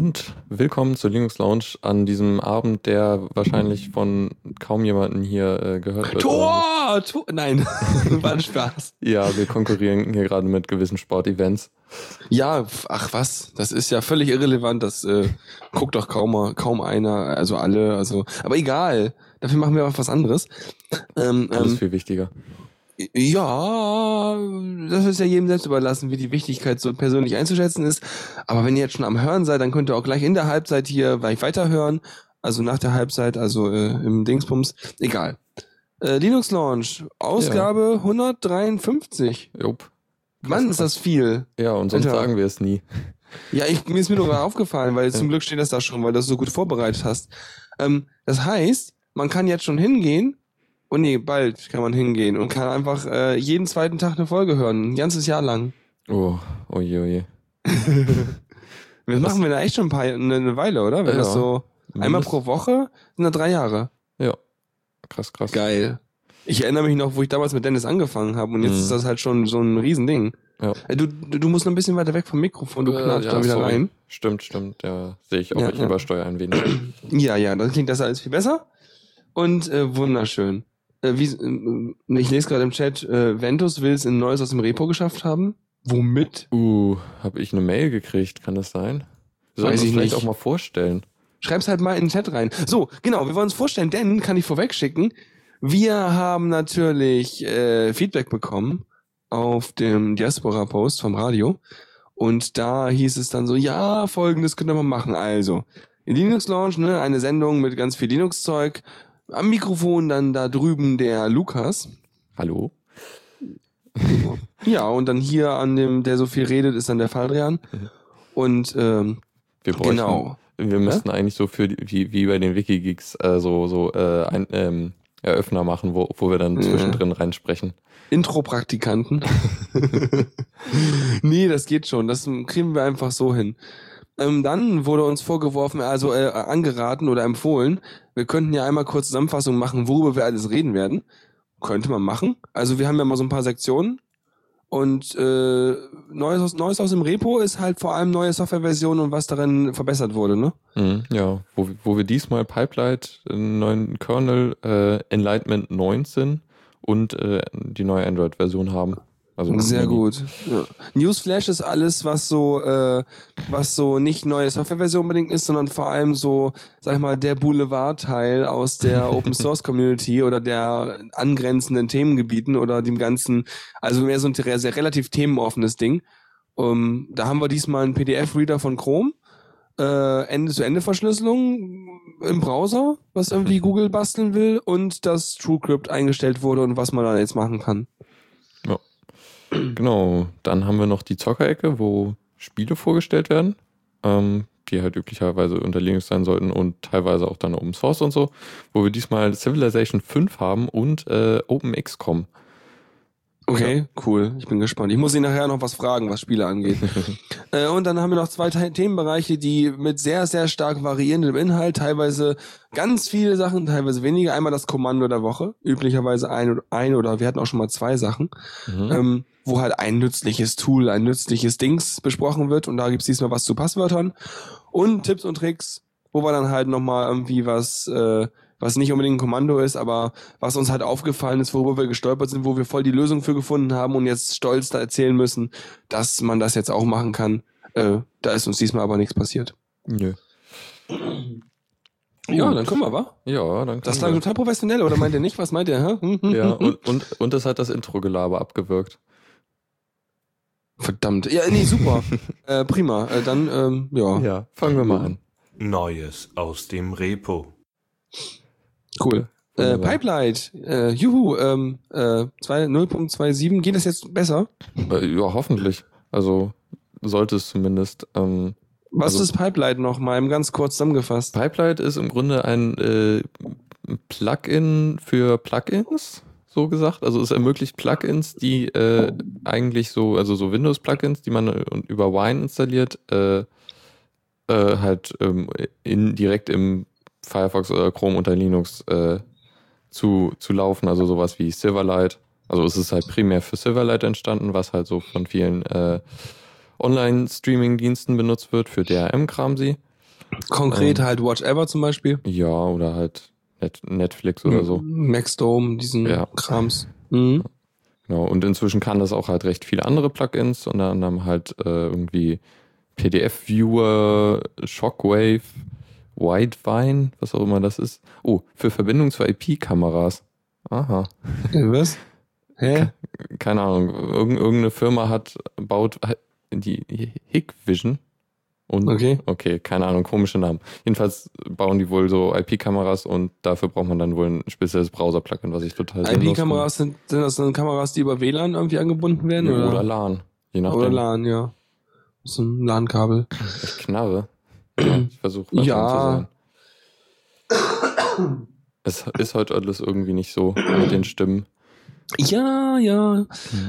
Und willkommen zur Linux Lounge an diesem Abend, der wahrscheinlich von kaum jemanden hier äh, gehört wird. Tor! Tor! Nein, war ein Spaß. Ja, wir konkurrieren hier gerade mit gewissen Sportevents. Ja, ach was, das ist ja völlig irrelevant, das äh, guckt doch kaum, kaum einer, also alle, also, aber egal, dafür machen wir auch was anderes. Ähm, Alles ähm, viel wichtiger. Ja, das ist ja jedem selbst überlassen, wie die Wichtigkeit so persönlich einzuschätzen ist. Aber wenn ihr jetzt schon am Hören seid, dann könnt ihr auch gleich in der Halbzeit hier gleich weiterhören. Also nach der Halbzeit, also äh, im Dingsbums. Egal. Äh, Linux Launch, Ausgabe ja. 153. Jupp. Mann, ist das viel. Ja, und sonst Alter. sagen wir es nie. Ja, ich, mir ist mir nur aufgefallen, weil zum Glück steht das da schon, weil du das so gut vorbereitet hast. Ähm, das heißt, man kann jetzt schon hingehen Oh nee, bald kann man hingehen und kann einfach äh, jeden zweiten Tag eine Folge hören, ein ganzes Jahr lang. Oh, oh je, oh je. das machen wir da echt schon ein paar, eine, eine Weile, oder? Wenn ja. das so einmal pro Woche sind da drei Jahre. Ja. Krass, krass. Geil. Ich erinnere mich noch, wo ich damals mit Dennis angefangen habe und jetzt mhm. ist das halt schon so ein Riesending. Ja. Äh, du, du musst noch ein bisschen weiter weg vom Mikrofon, du knallst ja, da wieder sorry. rein. Stimmt, stimmt, ja. Sehe ich auch, ja, ich ja. übersteuere ein wenig. Ja, ja, dann klingt das alles viel besser. Und äh, wunderschön äh, wie, äh, ich lese gerade im Chat, äh, Ventus will es in Neues aus dem Repo geschafft haben. Womit? Uh, habe ich eine Mail gekriegt, kann das sein? Weiß ich vielleicht nicht. auch mal vorstellen. Schreib's halt mal in den Chat rein. So, genau, wir wollen uns vorstellen, denn, kann ich vorweg schicken, wir haben natürlich äh, Feedback bekommen auf dem Diaspora-Post vom Radio. Und da hieß es dann so, ja, folgendes können wir mal machen. Also, in Linux Launch, ne, eine Sendung mit ganz viel Linux-Zeug am Mikrofon dann da drüben der Lukas. Hallo. Ja, und dann hier an dem, der so viel redet, ist dann der Faldrian. Und ähm, wir bräuchten, genau. Wir müssten ja? eigentlich so für die, wie, wie bei den Wikigeeks äh, so, so äh, ein, ähm, Eröffner machen, wo, wo wir dann zwischendrin reinsprechen. Intro-Praktikanten. nee, das geht schon. Das kriegen wir einfach so hin. Ähm, dann wurde uns vorgeworfen, also äh, angeraten oder empfohlen, wir könnten ja einmal kurz Zusammenfassung machen, worüber wir alles reden werden. Könnte man machen. Also wir haben ja mal so ein paar Sektionen. Und äh, Neues, aus, Neues aus dem Repo ist halt vor allem neue Softwareversionen und was darin verbessert wurde, ne? Mhm, ja, wo, wo wir diesmal Pipeline, einen neuen Kernel, äh, Enlightenment 19 und äh, die neue Android-Version haben. Also Sehr gut. Ja. Newsflash ist alles, was so, äh, was so nicht neue Softwareversion unbedingt ist, sondern vor allem so, sag ich mal, der Boulevard-Teil aus der Open Source Community oder der angrenzenden Themengebieten oder dem ganzen, also mehr so ein sehr, relativ themenoffenes Ding. Um, da haben wir diesmal einen PDF-Reader von Chrome. Äh, Ende-zu-Ende-Verschlüsselung im Browser, was irgendwie Google basteln will, und dass TrueCrypt eingestellt wurde und was man da jetzt machen kann. Genau, dann haben wir noch die Zockerecke, wo Spiele vorgestellt werden, ähm, die halt üblicherweise unter Linux sein sollten und teilweise auch dann Open Source und so, wo wir diesmal Civilization 5 haben und äh, OpenXCOM. Okay, ja. cool. Ich bin gespannt. Ich muss ihn nachher noch was fragen, was Spiele angeht. äh, und dann haben wir noch zwei Themenbereiche, die mit sehr, sehr stark variierendem Inhalt, teilweise ganz viele Sachen, teilweise weniger. Einmal das Kommando der Woche, üblicherweise ein, ein oder wir hatten auch schon mal zwei Sachen, mhm. ähm, wo halt ein nützliches Tool, ein nützliches Dings besprochen wird. Und da gibt's diesmal was zu Passwörtern. Und Tipps und Tricks, wo wir dann halt nochmal irgendwie was... Äh, was nicht unbedingt ein Kommando ist, aber was uns halt aufgefallen ist, worüber wir gestolpert sind, wo wir voll die Lösung für gefunden haben und jetzt stolz da erzählen müssen, dass man das jetzt auch machen kann. Äh, da ist uns diesmal aber nichts passiert. Nö. Ja, dann können wir, wa? Ja, dann Das klang total professionell, oder meint ihr nicht? Was meint ihr? Hä? Ja, und, und, und das hat das Intro-Gelaber abgewirkt. Verdammt. Ja, nee, super. äh, prima. Äh, dann, ähm, ja. Ja, fangen wir mal an. Neues aus dem Repo. Cool. Äh, Pipeline, äh, juhu, ähm, äh, 0.27, geht das jetzt besser? Äh, ja, hoffentlich. Also sollte es zumindest. Ähm, Was also, ist Pipeline noch mal ganz kurz zusammengefasst? Pipeline ist im Grunde ein äh, Plugin für Plugins, so gesagt. Also es ermöglicht Plugins, die äh, eigentlich so, also so Windows-Plugins, die man äh, über Wine installiert, äh, äh, halt ähm, in, direkt im Firefox oder Chrome unter Linux äh, zu, zu laufen. Also sowas wie Silverlight. Also es ist halt primär für Silverlight entstanden, was halt so von vielen äh, Online-Streaming-Diensten benutzt wird, für DRM-Kram sie. Konkret Ähm. halt Watch Ever zum Beispiel. Ja, oder halt Net Netflix oder so. Maxdome, diesen Ja. Krams. Mhm. Genau, und inzwischen kann das auch halt recht viele andere Plugins, unter anderem halt äh, irgendwie PDF-Viewer, Shockwave, Widevine, was auch immer das ist. Oh, für Verbindung zu IP-Kameras. Aha, Was? Hä? keine Ahnung. Irgend, irgendeine Firma hat, baut die Hikvision. Und, Okay. okay, keine Ahnung, komische Namen. Jedenfalls bauen die wohl so IP-Kameras und dafür braucht man dann wohl ein spezielles Browser-Plugin, was ich total. IP-Kameras sind, sind das dann Kameras, die über WLAN irgendwie angebunden werden? Ja, oder, oder LAN. Je nachdem. oder LAN, ja. So ein LAN-Kabel. Ich knarre. Ja, ich versuche Ja. zu sein. Es ist heute alles irgendwie nicht so mit den Stimmen. Ja, ja.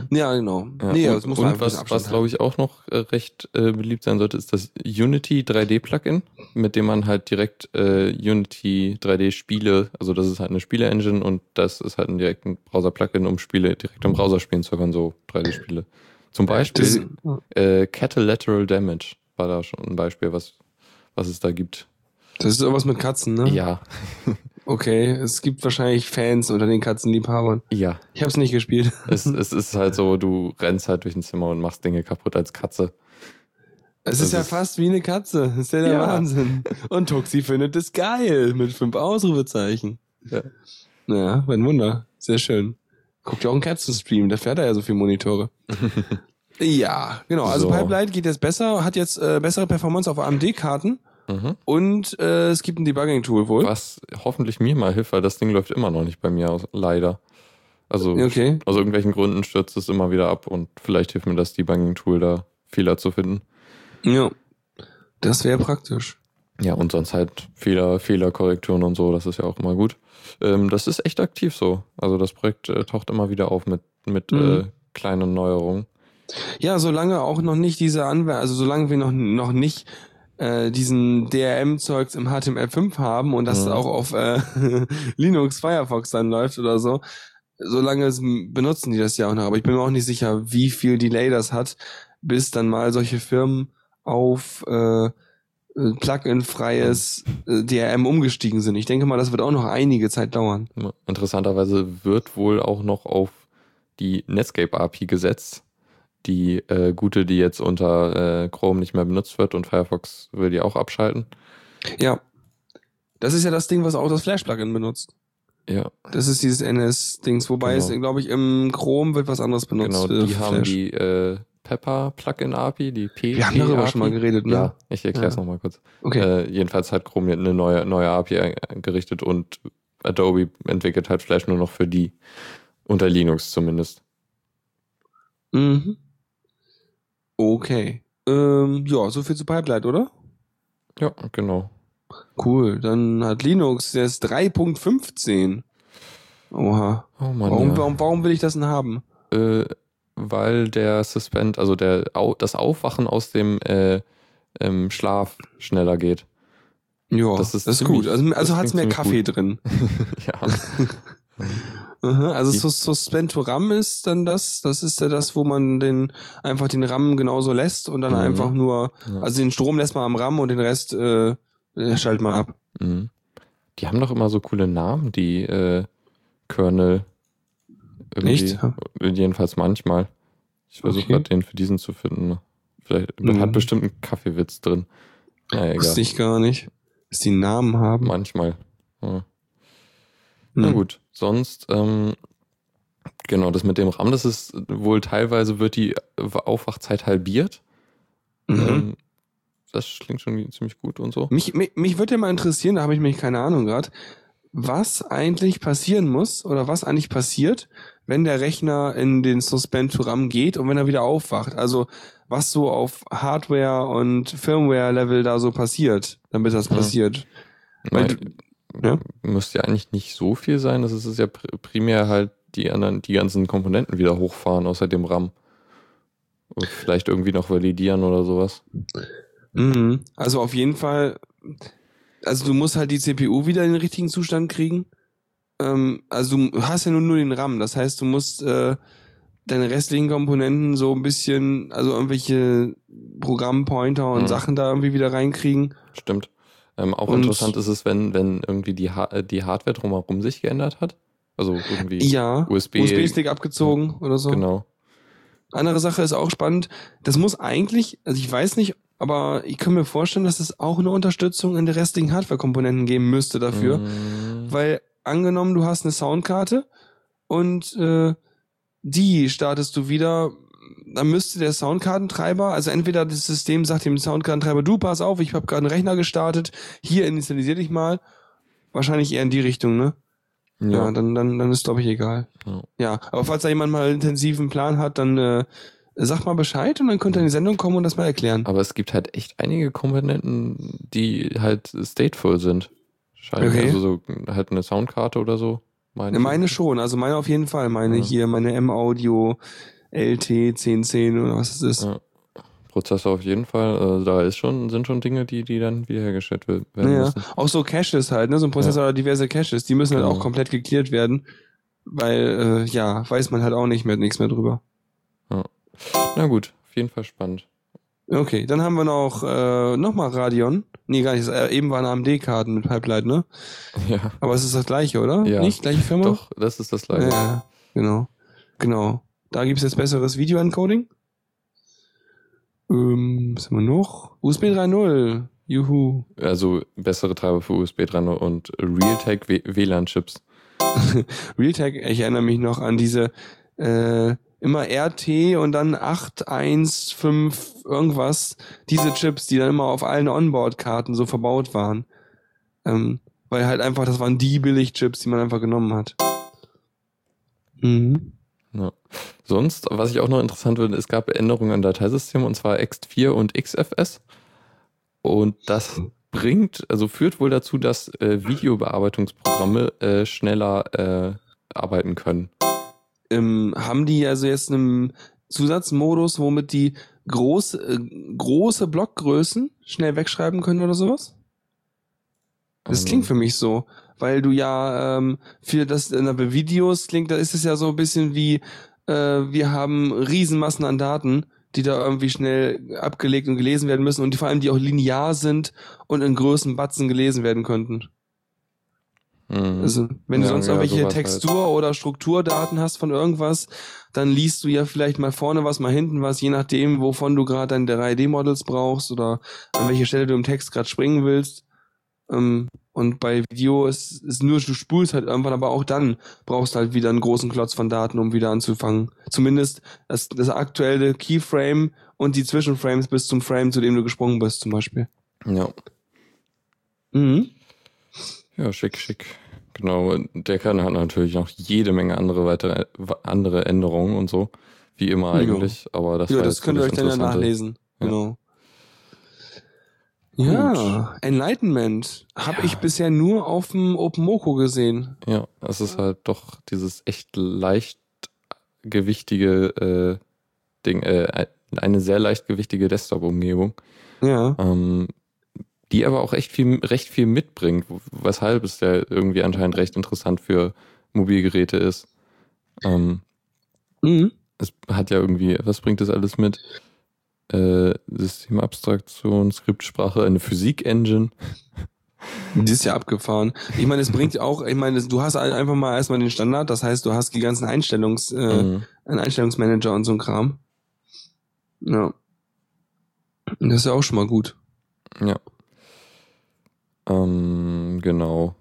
Ja, genau. Ja, nee, und das muss man und was, was glaube ich auch noch äh, recht äh, beliebt sein sollte, ist das Unity 3D Plugin, mit dem man halt direkt äh, Unity 3D Spiele, also das ist halt eine Spiele-Engine und das ist halt ein direkten Browser-Plugin, um Spiele direkt im Browser spielen zu können, so 3D-Spiele. Zum Beispiel äh, Catalateral Damage war da schon ein Beispiel, was, was es da gibt. das ist irgendwas mit Katzen, ne? Ja, Okay, es gibt wahrscheinlich Fans unter den Katzenliebhabern. ja. Ich habe es nicht gespielt. Es, es ist halt so, du rennst halt durch ein Zimmer und machst Dinge kaputt als Katze. Es Das ist ja ist- fast wie eine Katze. Das ist ja der Ja. Wahnsinn. Und Tuxi findet es geil mit fünf Ausrufezeichen. Ja. Ja, ein Wunder. Sehr schön. Guckt ja auch einen Katzenstream, da fährt er ja so viele Monitore. ja, genau. Also So. Pipeline geht jetzt besser, hat jetzt äh, bessere Performance auf AMD-Karten Mhm. und äh, es gibt ein Debugging-Tool wohl. Was hoffentlich mir mal hilft, weil das Ding läuft immer noch nicht bei mir aus, leider. Also Okay. aus irgendwelchen Gründen stürzt es immer wieder ab und vielleicht hilft mir das Debugging-Tool da Fehler zu finden. Ja. Das wäre praktisch. Ja, und sonst halt Fehler, Fehlerkorrekturen und so, das ist ja auch immer gut. Ähm, das ist echt aktiv so. Also das Projekt äh, taucht immer wieder auf mit, mit Mhm. äh, kleinen Neuerungen. Ja, solange auch noch nicht diese Anwendung, also solange wir noch, noch nicht äh, diesen DRM-Zeugs im HTML5 haben und das Mhm. auch auf äh, Linux Firefox dann läuft oder so, solange es, benutzen die das ja auch noch. Aber ich bin mir auch nicht sicher, wie viel Delay das hat, bis dann mal solche Firmen auf äh, äh, Plugin-freies äh, DRM umgestiegen sind. Ich denke mal, das wird auch noch einige Zeit dauern. Interessanterweise wird wohl auch noch auf die Netscape API gesetzt. Die äh, gute, die jetzt unter äh, Chrome nicht mehr benutzt wird und Firefox will die auch abschalten. Ja. Das ist ja das Ding, was auch das Flash-Plugin benutzt. Ja, Das ist dieses NS-Dings, wobei Genau. es, glaube ich, im Chrome wird was anderes benutzt. genau. Die haben die äh, Pepper Plugin API, die P. Wir haben darüber schon mal geredet, ne? Ja, ich erkläre es Ja. nochmal kurz. Okay. Äh, jedenfalls hat Chrome eine neue, neue API eingerichtet und Adobe entwickelt halt Flash nur noch für die. Unter Linux zumindest. Mhm. Okay. Ähm, ja, so viel zu Pipeline, oder? Ja, genau. Cool. Dann hat Linux jetzt 3.15. Oha. Oh Mann. Warum, ja. warum, warum will ich das denn haben? äh, weil der Suspend, also der, das Aufwachen aus dem äh, ähm, Schlaf schneller geht. Ja, Das ist das ist ziemlich- gut. Also, also hat es mehr Kaffee drin. ja. Aha, also Sus Suspend to RAM ist dann das, das ist ja das, wo man den einfach den RAM genauso lässt und dann Mhm. einfach nur, also den Strom lässt man am RAM und den Rest äh, schaltet man ab. Mhm. Die haben doch immer so coole Namen, die äh, Kernel. Echt? Jedenfalls manchmal. Ich versuche Okay. gerade den für diesen zu finden. Vielleicht Mhm. hat bestimmt einen Kaffeewitz drin. Naja. Wusste ich gar nicht, dass die Namen haben. Manchmal. Ja. Na Hm. gut, sonst, ähm, genau, das mit dem RAM, das ist wohl teilweise wird die Aufwachzeit halbiert. Mhm. Ähm, das klingt schon ziemlich gut und so. Mich, mich, mich würde ja mal interessieren, da habe ich mich keine Ahnung gerade, was eigentlich passieren muss oder was eigentlich passiert, wenn der Rechner in den Suspend to RAM geht und wenn er wieder aufwacht. Also was so auf Hardware- und Firmware-Level da so passiert, damit das Mhm. passiert. Weil Nein, ja? Müsste ja eigentlich nicht so viel sein. Das ist ja pr- primär halt die anderen, die ganzen Komponenten wieder hochfahren, außer dem RAM. Und vielleicht irgendwie noch validieren oder sowas. Mhm. Also auf jeden Fall, also du musst halt die CPU wieder in den richtigen Zustand kriegen. Ähm, also du hast ja nur, nur den RAM, das heißt, du musst äh, deine restlichen Komponenten so ein bisschen, also irgendwelche Programmpointer und Mhm. Sachen da irgendwie wieder reinkriegen. Stimmt. Ähm, auch Und- interessant ist es, wenn, wenn irgendwie die, ha die Hardware drumherum sich geändert hat. Also irgendwie Ja, USB. USB-Stick abgezogen oder so. Genau. Andere Sache ist auch spannend. Das muss eigentlich, also ich weiß nicht, aber ich kann mir vorstellen, dass es auch eine Unterstützung in der restlichen Hardware-Komponenten geben müsste dafür. Mm, Weil angenommen, du hast eine Soundkarte und äh, die startest du wieder, dann müsste der Soundkartentreiber, also entweder das System sagt dem Soundkartentreiber, du pass auf, ich habe gerade einen Rechner gestartet, hier initialisier dich mal. Wahrscheinlich eher in die Richtung, ne? Ja, ja. dann, dann, dann ist glaube ich egal. Ja. Ja, aber falls da jemand mal einen intensiven Plan hat, dann äh, sag mal Bescheid und dann könnt ihr in die Sendung kommen und das mal erklären. Aber es gibt halt echt einige Komponenten, die halt stateful sind. Scheint Okay. also so halt eine Soundkarte oder so. Meine, meine schon, also meine auf jeden Fall. Meine Ja. hier, meine M-Audio LT 1010 oder was es ist. Ja. Prozessor auf jeden Fall. Also da ist schon, sind schon Dinge, die, die dann wiederhergestellt we- werden Ja, müssen. auch so Caches halt, ne? So ein Prozessor oder diverse Caches, die müssen halt Genau. auch komplett geklärt werden. Weil, äh, ja, weiß man halt auch nicht mehr nichts mehr drüber. Na gut, auf jeden Fall spannend. Okay, dann haben wir noch äh, nochmal Radeon. Nee, gar nicht. Äh, eben waren AMD-Karten mit Pipeline, ne? Ja, Aber es ist das gleiche, oder? Ja. Nicht? Gleiche Firma? doch, das ist das Ja, Leider. ja, genau. Genau. Da gibt's jetzt besseres Video-Encoding. Ähm, was haben wir noch? USB 3.0. Juhu. Also bessere Treiber für USB 3.0 und Realtek WLAN-Chips. Realtek, ich erinnere mich noch an diese äh, immer RT und dann 815 irgendwas, diese Chips, die dann immer auf allen Onboard-Karten so verbaut waren. Ähm, weil halt einfach, das waren die Billig-Chips, die man einfach genommen hat. Mhm. Ja. Sonst, was ich auch noch interessant finde, es gab Änderungen an Dateisystemen und zwar X4 und XFS. Und das bringt, also führt wohl dazu, dass äh, Videobearbeitungsprogramme äh, schneller äh, arbeiten können. ähm, haben die also jetzt einen Zusatzmodus, womit die groß, äh, große Blockgrößen schnell wegschreiben können oder sowas? Das Ähm, klingt für mich so, weil du ja ähm, für das in der Videos klingt, da ist es ja so ein bisschen wie äh, wir haben Riesenmassen an Daten, die da irgendwie schnell abgelegt und gelesen werden müssen und die vor allem die auch linear sind und in großen Batzen gelesen werden könnten. mhm. Also, wenn du Ja, sonst ja, irgendwelche sowas halt. Textur- oder Strukturdaten hast von irgendwas, dann liest du ja vielleicht mal vorne was, mal hinten was, je nachdem, wovon du gerade deine 3D-Models brauchst oder an welcher Stelle du im Text gerade springen willst. Ähm, und bei Video ist, ist nur, du spulst halt irgendwann, aber auch dann brauchst du halt wieder einen großen Klotz von Daten, um wieder anzufangen. Zumindest das, das aktuelle Keyframe und die Zwischenframes bis zum Frame, zu dem du gesprungen bist, zum Beispiel. ja. Mhm. ja, schick, schick. Genau, der Kern hat natürlich noch jede Menge andere weitere andere Änderungen und so, wie immer Ja. eigentlich. Aber das ja, das könnt ihr euch dann ja nachlesen. Ja. Genau. Ja, Enlightenment habe ich bisher nur auf dem OpenMoko gesehen. Ja, es ist halt doch dieses echt leichtgewichtige äh, Ding, äh, eine sehr leichtgewichtige Desktop-Umgebung, Ja. ähm, die aber auch echt viel, recht viel mitbringt, weshalb es ja irgendwie anscheinend recht interessant für Mobilgeräte ist. Ähm, Mhm. es hat ja irgendwie, was bringt das alles mit? Äh, Systemabstraktion, Skriptsprache, eine Physik-Engine. Die ist ja abgefahren. Ich meine, es bringt auch, ich meine, du hast einfach mal erstmal den Standard, das heißt, du hast die ganzen Einstellungs, äh, Mhm. einen Einstellungsmanager und so ein Kram. Ja. Das ist ja auch schon mal gut. Ja. Ähm, genau.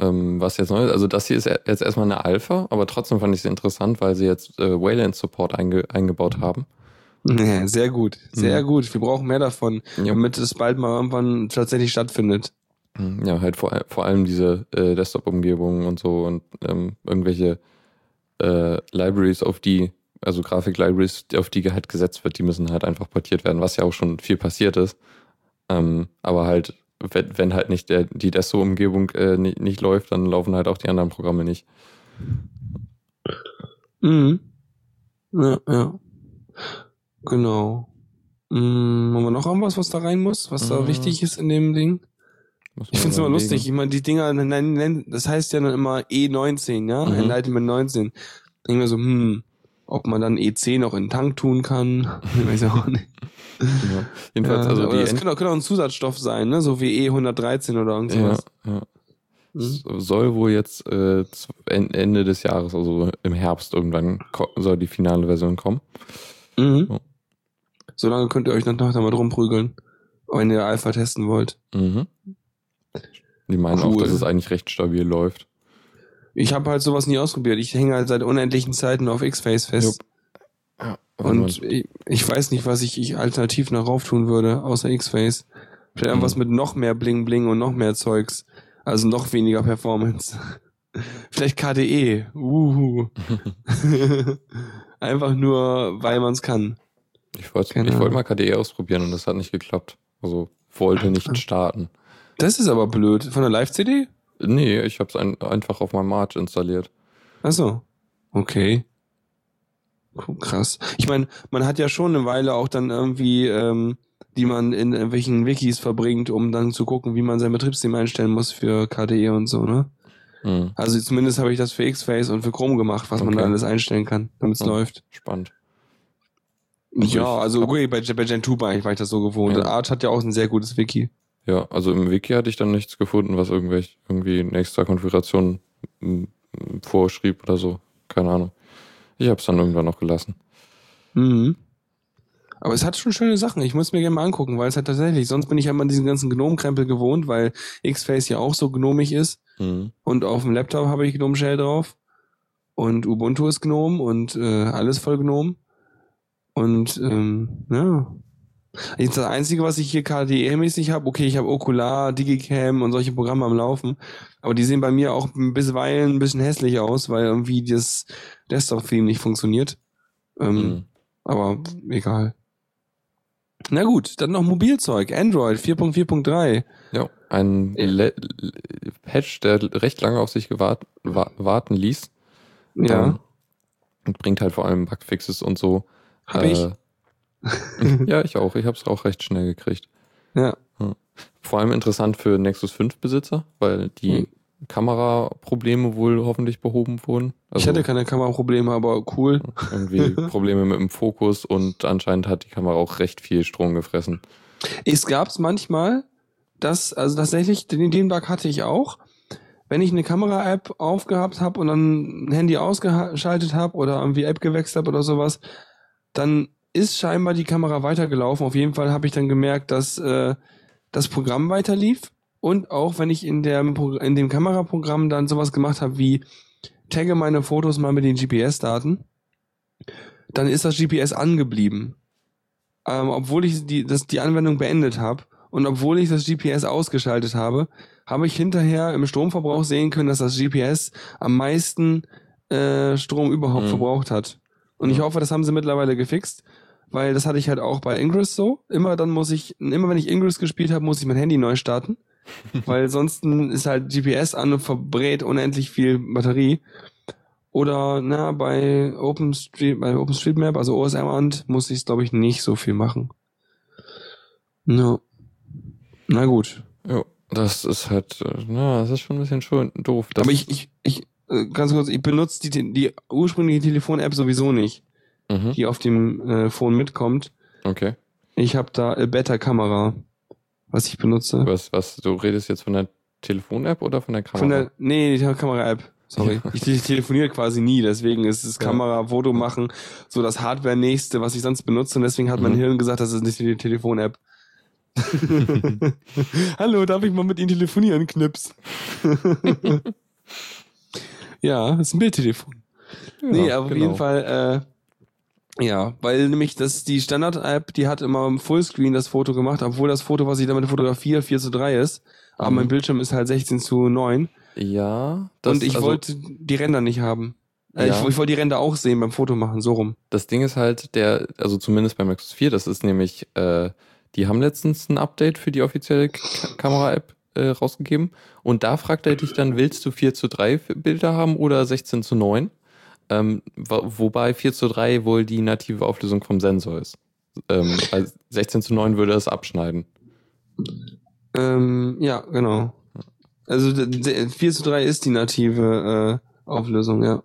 Ähm, was jetzt neu ist, also das hier ist e- jetzt erstmal eine Alpha, aber trotzdem fand ich sie interessant, weil sie jetzt äh, Wayland Support einge eingebaut haben. Ja, sehr gut. Sehr Mhm. gut. Wir brauchen mehr davon, Ja, damit es bald mal irgendwann tatsächlich stattfindet. ja halt vor, vor allem diese äh, Desktop-Umgebungen und so und ähm, irgendwelche äh, Libraries, auf die, also Grafik-Libraries, auf die halt gesetzt wird, die müssen halt einfach portiert werden, was ja auch schon viel passiert ist. Ähm, aber halt, wenn, wenn halt nicht der, die Desto-Umgebung äh, nicht, nicht läuft, dann laufen halt auch die anderen Programme nicht. Mhm. Ja, ja. Genau. Mhm, haben wir noch irgendwas, was da rein muss, was da Mhm. wichtig ist in dem Ding? Ich man find's immer lustig. Ich meine, die Dinger, das heißt ja dann immer E19, ja? Mhm. Enlightenment 19. Denke mir so, hm, ob man dann E10 noch in den Tank tun kann. Ich weiß auch nicht. Ja. Jedenfalls, Ja, also oder die das könnte, auch- könnte auch ein Zusatzstoff sein, ne? So wie E113 oder irgend ja, ja. Mhm. Es soll wohl jetzt äh, Ende des Jahres, also im Herbst irgendwann, soll die finale Version kommen. Mhm. Ja. Solange könnt ihr euch dann noch damit rumprügeln, wenn ihr Alpha testen wollt. Mhm. Die meinen auch, Cool. dass es eigentlich recht stabil läuft. Ich habe halt sowas nie ausprobiert. Ich hänge halt seit unendlichen Zeiten auf X-Face fest. Ja, Und ich, ich weiß nicht, was ich, ich alternativ noch rauf tun würde, außer X-Face. Vielleicht Mhm. irgendwas mit noch mehr Bling Bling und noch mehr Zeugs. Also noch weniger Performance. Vielleicht KDE. Uhu. Einfach nur, weil man es kann. Ich wollte Ahnung. mal KDE ausprobieren und das hat nicht geklappt. Also wollte nicht starten. Das ist aber blöd. Von der Live-CD? Nee, ich habe es ein, einfach auf meinem March installiert. Achso. Okay. Krass. Ich meine, man hat ja schon eine Weile auch dann irgendwie, ähm, die man in irgendwelchen Wikis verbringt, um dann zu gucken, wie man sein Betriebssystem einstellen muss für KDE und so, ne? Hm, Also zumindest habe ich das für X-Face und für Chrome gemacht, was man Okay. da alles einstellen kann, damit es Ja. läuft. spannend. Ja, also okay, bei, bei Gen 2 war ich, war ich das so gewohnt. Ja. Arch hat ja auch ein sehr gutes Wiki. Ja, also im Wiki hatte ich dann nichts gefunden, was irgendwelche irgendwie in extra Konfiguration vorschrieb oder so. Keine Ahnung. Ich habe es dann irgendwann noch gelassen. Mhm. Aber es hat schon schöne Sachen. Ich muss mir gerne mal angucken, weil es halt tatsächlich, sonst bin ich ja immer diesen ganzen Gnome-Krempel gewohnt, weil X-Face ja auch so gnomig ist. Mhm. Und auf dem Laptop habe ich Gnome Shell drauf. Und Ubuntu ist Gnome und äh, alles voll Gnome. Und ähm, ja. Jetzt das Einzige, was ich hier KDE-mäßig habe, okay, ich habe Okular, Digicam und solche Programme am Laufen. Aber die sehen bei mir auch bisweilen ein bisschen hässlich aus, weil irgendwie das Desktop-Theme nicht funktioniert. Ähm, Mhm. aber egal. Na gut, dann noch Mobilzeug. Android 4.4.3. Ja, ein Le Patch, der recht lange auf sich gewart wa warten ließ. Ja, Ähm, und bringt halt vor allem Bugfixes und so. Hab ich. Äh, ja, ich auch. Ich habe es auch recht schnell gekriegt. Ja. Vor allem interessant für Nexus 5 Besitzer, weil die Hm. Kameraprobleme wohl hoffentlich behoben wurden. ich hatte keine Kameraprobleme, aber cool. irgendwie Probleme mit dem Fokus und anscheinend hat die Kamera auch recht viel Strom gefressen. Es gab's manchmal, dass, also tatsächlich, den, den Bug hatte ich auch. Wenn ich eine Kamera-App aufgehabt habe und dann ein Handy ausgeschaltet habe oder irgendwie App gewechselt habe oder sowas, dann ist scheinbar die Kamera weitergelaufen. Auf jeden Fall habe ich dann gemerkt, dass äh, das Programm weiterlief. Und auch wenn ich in, der, in dem Kameraprogramm dann sowas gemacht habe wie tagge meine Fotos mal mit den GPS-Daten, dann ist das GPS angeblieben. Ähm, obwohl ich die, das, die Anwendung beendet habe und obwohl ich das GPS ausgeschaltet habe, habe ich hinterher im Stromverbrauch sehen können, dass das GPS am meisten äh, Strom überhaupt Mhm. verbraucht hat. Und ich hoffe, das haben sie mittlerweile gefixt, weil das hatte ich halt auch bei Ingress so. Immer dann muss ich, immer wenn ich Ingress gespielt habe, muss ich mein Handy neu starten, weil sonst ist halt GPS an und verbrät unendlich viel Batterie. Oder na bei OpenStreet, bei OpenStreetMap, also OSM and muss ich glaube ich nicht so viel machen. No. Na gut. Ja, das ist halt, äh, na, das ist schon ein bisschen schon doof. Aber ich, ich, ich, ganz kurz, ich benutze die, die ursprüngliche Telefon-App sowieso nicht, mhm, die auf dem äh, Phone mitkommt. okay. Ich habe da eine Beta-Kamera, was ich benutze. Was, was, du redest jetzt von der Telefon-App oder von der Kamera? Von der, nee, die Kamera-App. Sorry. Ich, ich telefoniere quasi nie, deswegen ist es. Kamera, Foto machen, so das Hardware-nächste, was ich sonst benutze. Und deswegen hat mein Mhm. Hirn gesagt, das ist nicht die Telefon-App. Hallo, darf ich mal mit Ihnen telefonieren, Knips? ja, das ist ein Bildtelefon. Ja, nee, aber auf genau. jeden Fall, äh, ja, weil nämlich das, die Standard-App, die hat immer im Fullscreen das Foto gemacht, obwohl das Foto, was ich damit fotografiere, 4 zu 3 ist. Aber Mhm. mein Bildschirm ist halt 16 zu 9. Ja, das, und ich also, wollte die Ränder nicht haben. Äh, Ja. ich, ich wollte die Ränder auch sehen beim Fotomachen, so rum. das Ding ist halt, der, also zumindest bei Nexus 4, das ist nämlich, äh, die haben letztens ein Update für die offizielle Kamera-App äh, rausgegeben und da fragt er dich dann, willst du 4 zu 3 Bilder haben oder 16 zu 9? ähm, wo- wobei 4 zu 3 wohl die native Auflösung vom Sensor ist. Ähm, also 16 zu 9 würde es abschneiden. Ähm, ja, genau. Also d- d- 4 zu 3 ist die native äh, Auflösung, ja.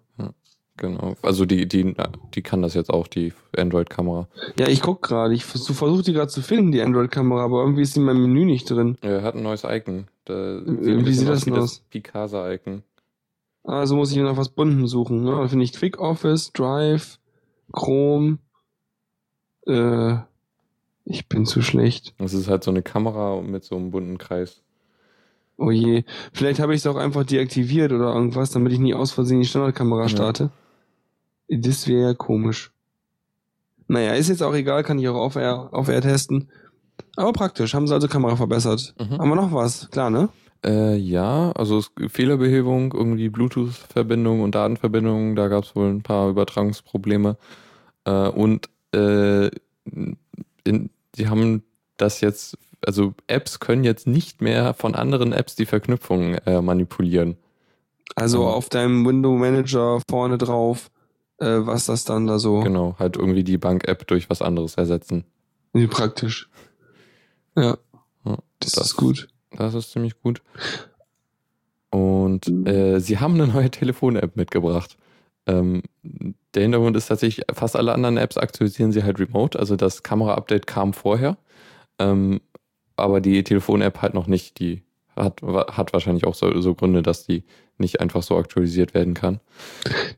Genau. Also die, die, die kann das jetzt auch, die Android-Kamera. Ja, ich guck gerade, ich vers- versuche die gerade zu finden, die Android-Kamera, aber irgendwie ist die in meinem Menü nicht drin. Er hat ein neues Icon. Da Wie sieht das denn aus? Picasa-Icon. Also muss ich nach was Bunten suchen. Ne? Da finde ich Quick Office, Drive, Chrome. Äh, ich bin zu schlecht. Das ist halt so eine Kamera mit so einem bunten Kreis. Oh je. Vielleicht habe ich es auch einfach deaktiviert oder irgendwas, damit ich nie aus Versehen die Standardkamera Ja. Das wäre ja komisch. Naja, ist jetzt auch egal, kann ich auch auf Air, auf Air testen. Aber praktisch, haben sie also Kamera verbessert. Mhm. Haben wir noch was? Klar, ne? Äh, ja, also es, Fehlerbehebung, irgendwie Bluetooth-Verbindung und Datenverbindungen, da gab es wohl ein paar Übertragungsprobleme. Äh, und äh, in, die haben das jetzt, also Apps können jetzt nicht mehr von anderen Apps die Verknüpfung äh, manipulieren. Also Mhm. auf deinem Window Manager vorne drauf, äh, was das dann da so. Genau, halt irgendwie die Bank-App durch was anderes ersetzen. Wie praktisch. Ja, Ja, das, ist gut. Das ist ziemlich gut. Und äh, sie haben eine neue Telefon-App mitgebracht. Ähm, der Hintergrund ist tatsächlich, fast alle anderen Apps aktualisieren sie halt remote. Also das Kamera-Update kam vorher. Ähm, aber die Telefon-App halt noch nicht. Die hat, hat wahrscheinlich auch so, so Gründe, dass die nicht einfach so aktualisiert werden kann.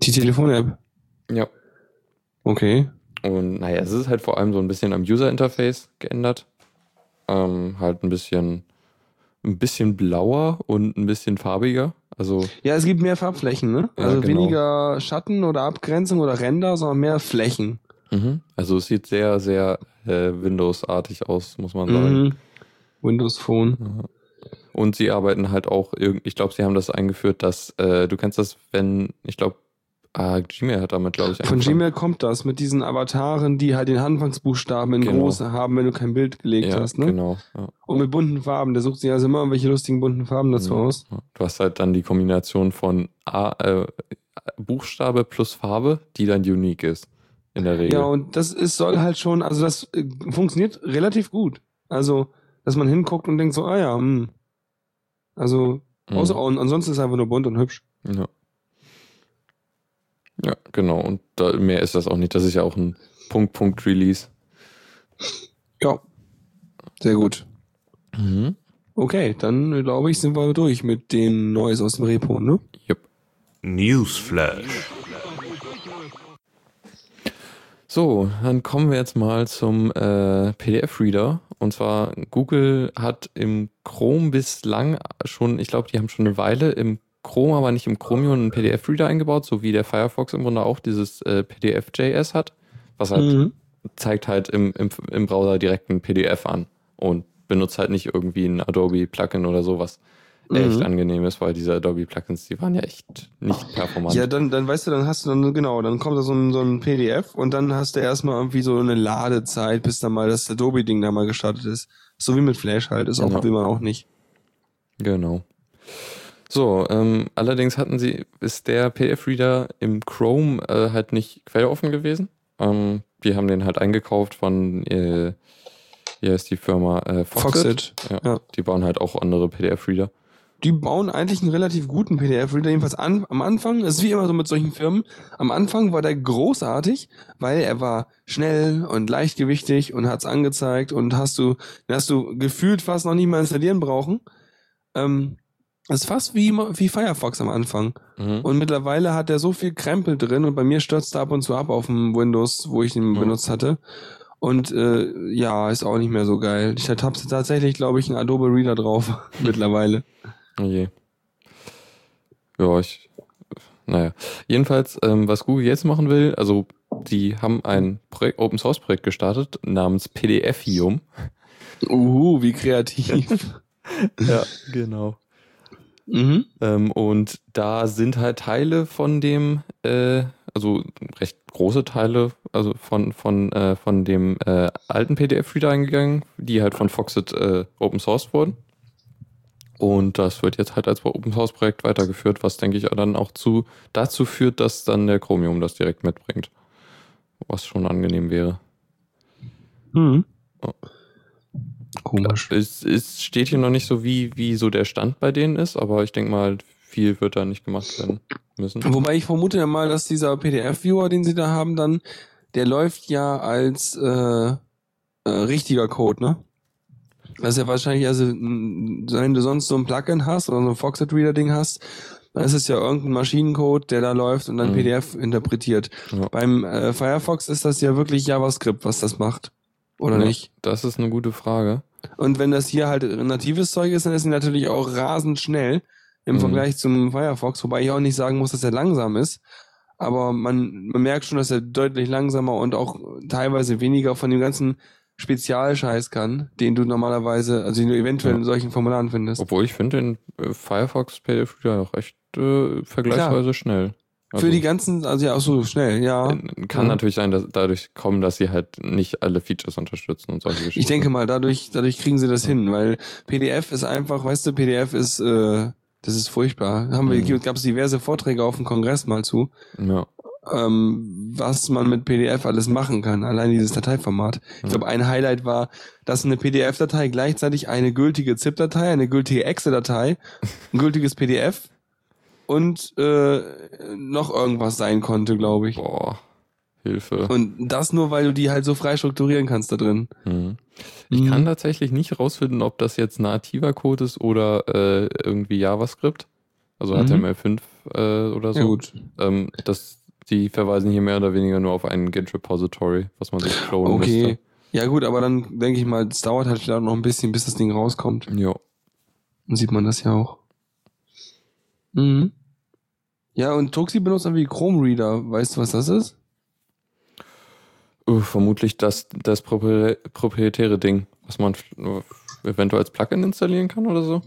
Die Telefon-App. Ja. Okay. Und naja, es ist halt vor allem so ein bisschen am User-Interface geändert. Ähm, halt ein bisschen, ein bisschen blauer und ein bisschen farbiger. Also Ja, es gibt mehr Farbflächen, ne? Ja, Also genau. weniger Schatten oder Abgrenzung oder Ränder, sondern mehr Flächen. Mhm. Also es sieht sehr, sehr äh, Windows-artig aus, muss man sagen. Mhm. Windows Phone. Ja. Und sie arbeiten halt auch, ich glaube, sie haben das eingeführt, dass, äh, du kennst das, wenn, ich glaube, ah, Gmail hat damit, glaube ich, Von angefangen. Gmail kommt das mit diesen Avataren, die halt den Anfangsbuchstaben in Genau. groß haben, wenn du kein Bild gelegt ja, hast, ne? genau. Ja. Und mit bunten Farben. Der sucht sich also immer irgendwelche lustigen bunten Farben dazu Ja. aus. Du hast halt dann die Kombination von A, äh, Buchstabe plus Farbe, die dann unique ist. In der Regel. Ja, und das ist, soll halt schon, also das äh, funktioniert relativ gut. Also, dass man hinguckt und denkt so, ah ja, hm. Also, Mhm. außer, und ansonsten ist es einfach nur bunt und hübsch. Ja. Ja, genau. Und da, mehr ist das auch nicht. Das ist ja auch ein Punkt-Punkt-Release. Ja. Sehr gut. Mhm. Okay, dann glaube ich, sind wir durch mit den Neues aus dem Repo, ne? Yep. Newsflash. So, dann kommen wir jetzt mal zum äh, PDF-Reader. Und zwar, Google hat im Chrome bislang schon, ich glaube, die haben schon eine Weile im Chrome, aber nicht im Chromium einen PDF-Reader eingebaut, so wie der Firefox im Grunde auch dieses äh, PDF.js hat, was halt Mhm. zeigt halt im, im, im Browser direkt ein PDF an und benutzt halt nicht irgendwie ein Adobe-Plugin oder sowas. Echt Mhm. angenehm ist, weil diese Adobe-Plugins, die waren ja echt nicht performant. Ja, dann, dann weißt du, dann hast du dann, genau, dann kommt da so ein, so ein PDF und dann hast du erstmal irgendwie so eine Ladezeit, bis dann mal das Adobe-Ding da mal gestartet ist. So wie mit Flash halt, ist auch, Genau. will man auch nicht. Genau. So, ähm, allerdings hatten sie, ist der PDF-Reader im Chrome äh, halt nicht quelloffen gewesen. Ähm, die haben den halt eingekauft von, äh, wie heißt die Firma? Äh, Foxit. Ja, ja. Die bauen halt auch andere PDF-Reader. Die bauen eigentlich einen relativ guten PDF-Reader, jedenfalls an, am Anfang, das ist wie immer so mit solchen Firmen, am Anfang war der großartig, weil er war schnell und leichtgewichtig und hat's angezeigt und hast du, den hast du gefühlt fast noch nicht mal installieren brauchen. Ähm, das ist fast wie, wie Firefox am Anfang. Mhm. Und mittlerweile hat er so viel Krempel drin und bei mir stürzt er ab und zu ab auf dem Windows, wo ich ihn Mhm. benutzt hatte. Und äh, ja, ist auch nicht mehr so geil. Ich habe tatsächlich, glaube ich, einen Adobe Reader drauf mittlerweile. Oh je. Ja, ich. Naja. Jedenfalls, ähm, was Google jetzt machen will, also die haben ein Projekt, Open Source Projekt gestartet namens PDFium. Uhu, wie kreativ. Ja, genau. Mhm. Ähm, und da sind halt Teile von dem, äh, also recht große Teile, also von, von, äh, von dem äh, alten PDF-Reader eingegangen, die halt von Foxit äh, Open Source wurden. Und das wird jetzt halt als Open Source Projekt weitergeführt, was denke ich dann auch zu, dazu führt, dass dann der Chromium das direkt mitbringt. Was schon angenehm wäre. Hm. Oh. Komisch. Es, es steht hier noch nicht so, wie, wie so der Stand bei denen ist, aber ich denke mal, viel wird da nicht gemacht werden müssen. Wobei ich vermute ja mal, dass dieser PDF-Viewer, den sie da haben, dann, der läuft ja als äh, äh, richtiger Code, ne? Das ist ja wahrscheinlich, also wenn du sonst so ein Plugin hast oder so ein Foxit-Reader-Ding hast, dann ist es ja irgendein Maschinencode, der da läuft und dann Mhm. PDF interpretiert. Ja. Beim äh, Firefox ist das ja wirklich JavaScript, was das macht. Oder Ja. nicht? Das ist eine gute Frage. Und wenn das hier halt natives Zeug ist, dann ist es natürlich auch rasend schnell im Mhm. Vergleich zum Firefox, wobei ich auch nicht sagen muss, dass er langsam ist. Aber man, man merkt schon, dass er deutlich langsamer und auch teilweise weniger von dem ganzen Spezialscheiß kann, den du normalerweise, also den du eventuell Ja. in solchen Formularen findest. Obwohl ich finde den äh, Firefox PDF Reader auch echt äh, vergleichsweise schnell. Für die ganzen, also ja, auch so schnell, ja. Kann Ja. natürlich sein, dass dadurch kommen, dass sie halt nicht alle Features unterstützen und solche Geschichten. Ich denke mal, dadurch, dadurch kriegen sie das hin, weil PDF ist einfach, weißt du, PDF ist, äh, das ist furchtbar. Haben wir, Mhm. gab es diverse Vorträge auf dem Kongress mal zu. Ja. ähm, was man mit PDF alles machen kann, allein dieses Dateiformat. Ich glaube, ein Highlight war, dass eine PDF-Datei gleichzeitig eine gültige ZIP-Datei, eine gültige Exe-Datei, ein gültiges PDF und äh, noch irgendwas sein konnte, glaube ich. Boah. Hilfe. Und das nur, weil du die halt so frei strukturieren kannst da drin. Mhm. Ich Mhm. kann tatsächlich nicht rausfinden, ob das jetzt nativer Code ist oder äh, irgendwie JavaScript. Also Mhm. HTML5 äh, oder so. Ja gut. Ähm, das, die verweisen hier mehr oder weniger nur auf ein Git-Repository, was man sich klonen Okay. Ja gut, aber dann denke ich mal, es dauert halt vielleicht noch ein bisschen, bis das Ding rauskommt. müsste. Ja. Dann sieht man das ja auch. Mhm. Ja, und Tuxi benutzt irgendwie Chrome Reader. Weißt du, was das ist? Uh, vermutlich das, das propri proprietäre Ding, was man eventuell als Plugin installieren kann oder so.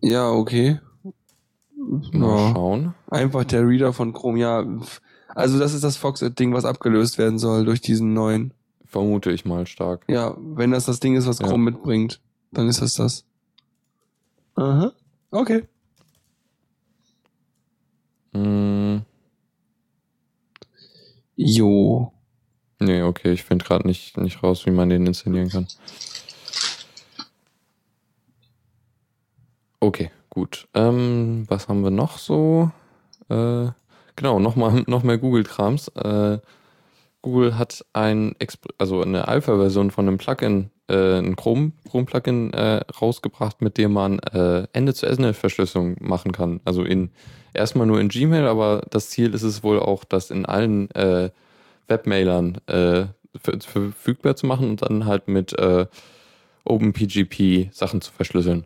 Ja, okay. Mal Ja. schauen. Einfach der Reader von Chrome, ja. Also das ist das Foxit-Ding, was abgelöst werden soll durch diesen neuen. Vermute ich mal stark. Ja, wenn das das Ding ist, was Ja. Chrome mitbringt, dann ist das das. Aha. Okay. Hm, Jo. nee, okay, ich finde gerade nicht, nicht raus, wie man den installieren kann. Okay, gut. Ähm, was haben wir noch so? Äh, genau, nochmal noch mehr Google-Krams. Äh, Google hat ein, also eine Alpha-Version von einem Plugin, äh, ein Chrome, Chrome-Plugin äh, rausgebracht, mit dem man äh, Ende-zu-Ende-Verschlüsselung machen kann. Also in erstmal nur in Gmail, aber das Ziel ist es wohl auch, das in allen äh, Webmailern äh, ver- verfügbar zu machen und dann halt mit äh, OpenPGP Sachen zu verschlüsseln.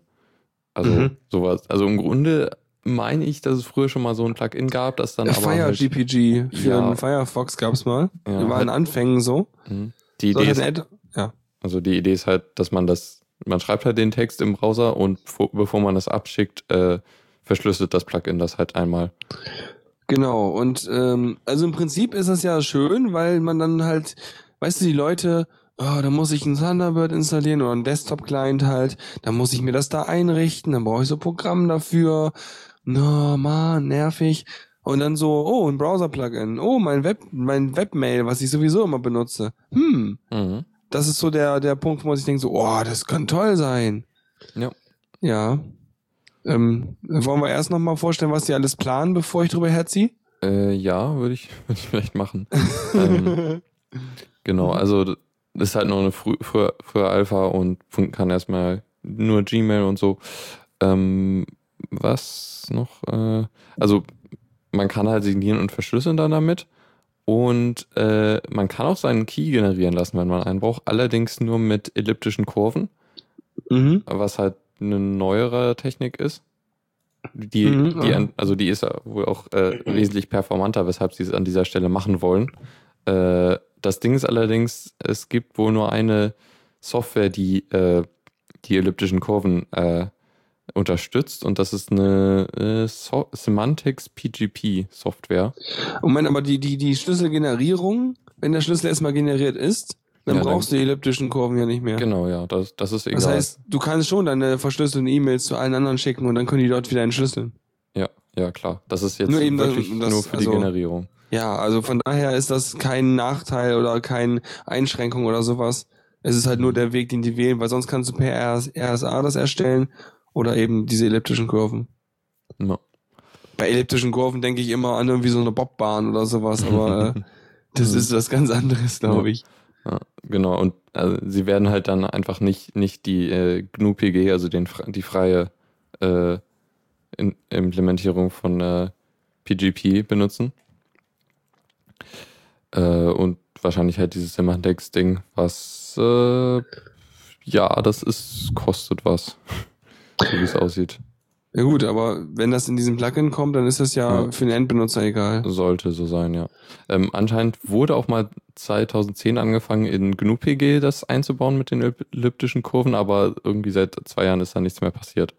Also Mhm. sowas. Also im Grunde meine ich, dass es früher schon mal so ein Plugin gab, das dann aber halt, FireGPG für Ja. einen Firefox gab's mal. Ja, War in Anfängen so. Mhm. die Idee ist, ja. also die Idee ist halt, dass man das, man schreibt halt den Text im Browser und vor, bevor man das abschickt, äh, verschlüsselt das Plugin das halt einmal. Genau, und ähm, also im Prinzip ist das ja schön, weil man dann halt, weißt du, die Leute, oh, da muss ich einen Thunderbird installieren oder einen Desktop-Client halt, dann muss ich mir das da einrichten, dann brauche ich so Programm dafür. Na, man, nervig. Und dann so, oh, ein Browser-Plugin, oh, mein Web, mein Webmail, was ich sowieso immer benutze. Hm, Mhm. das ist so der, der Punkt, wo man sich denkt, so, oh, das kann toll sein. Ja. Ja. Ähm, wollen wir erst nochmal vorstellen, was die alles planen, bevor ich drüber herziehe? Äh, ja, würde ich, würde ich vielleicht machen. ähm, genau, also das ist halt noch eine frü frühe, frühe Alpha und kann erstmal nur Gmail und so. Ähm, was noch? Äh, also man kann halt signieren und verschlüsseln dann damit. Und äh, man kann auch seinen Key generieren lassen, wenn man einen braucht. Allerdings nur mit elliptischen Kurven, Mhm. was halt eine neuere Technik ist. Die, Mhm, die an, also die ist ja wohl auch äh, wesentlich performanter, weshalb sie es an dieser Stelle machen wollen. Äh, das Ding ist allerdings, es gibt wohl nur eine Software, die äh, die elliptischen Kurven äh, unterstützt und das ist eine äh, so Semantics PGP Software. Moment, aber die, die, die Schlüsselgenerierung, wenn der Schlüssel erstmal generiert ist, Dann Ja, dann- brauchst du die elliptischen Kurven ja nicht mehr. Genau, ja, das, das ist egal. Das heißt, du kannst schon deine verschlüsselten E-Mails zu allen anderen schicken und dann können die dort wieder entschlüsseln. ja, ja, klar. Das ist jetzt Nur eben wirklich das- nur für also- die Generierung. Ja, also von daher ist das kein Nachteil oder keine Einschränkung oder sowas. Es ist halt nur der Weg, den die wählen, weil sonst kannst du per RS RSA das erstellen oder eben diese elliptischen Kurven. Ja. Bei elliptischen Kurven denke ich immer an irgendwie so eine Bobbahn oder sowas, aber äh, das ist was ganz anderes, glaube ich. Ja, genau, und also, sie werden halt dann einfach nicht, nicht die äh, GNU-PG, also den, die freie äh, in, Implementierung von äh, PGP benutzen. Äh, und wahrscheinlich halt dieses Semantics-Ding, was äh, ja, das ist, kostet was. so wie es aussieht. Ja gut, aber wenn das in diesem Plugin kommt, dann ist das ja, Ja. für den Endbenutzer egal. Sollte so sein, ja. Ähm, anscheinend wurde auch mal 2010 angefangen, in GNU-PG das einzubauen mit den ellip- elliptischen Kurven, aber irgendwie seit zwei Jahren ist da nichts mehr passiert.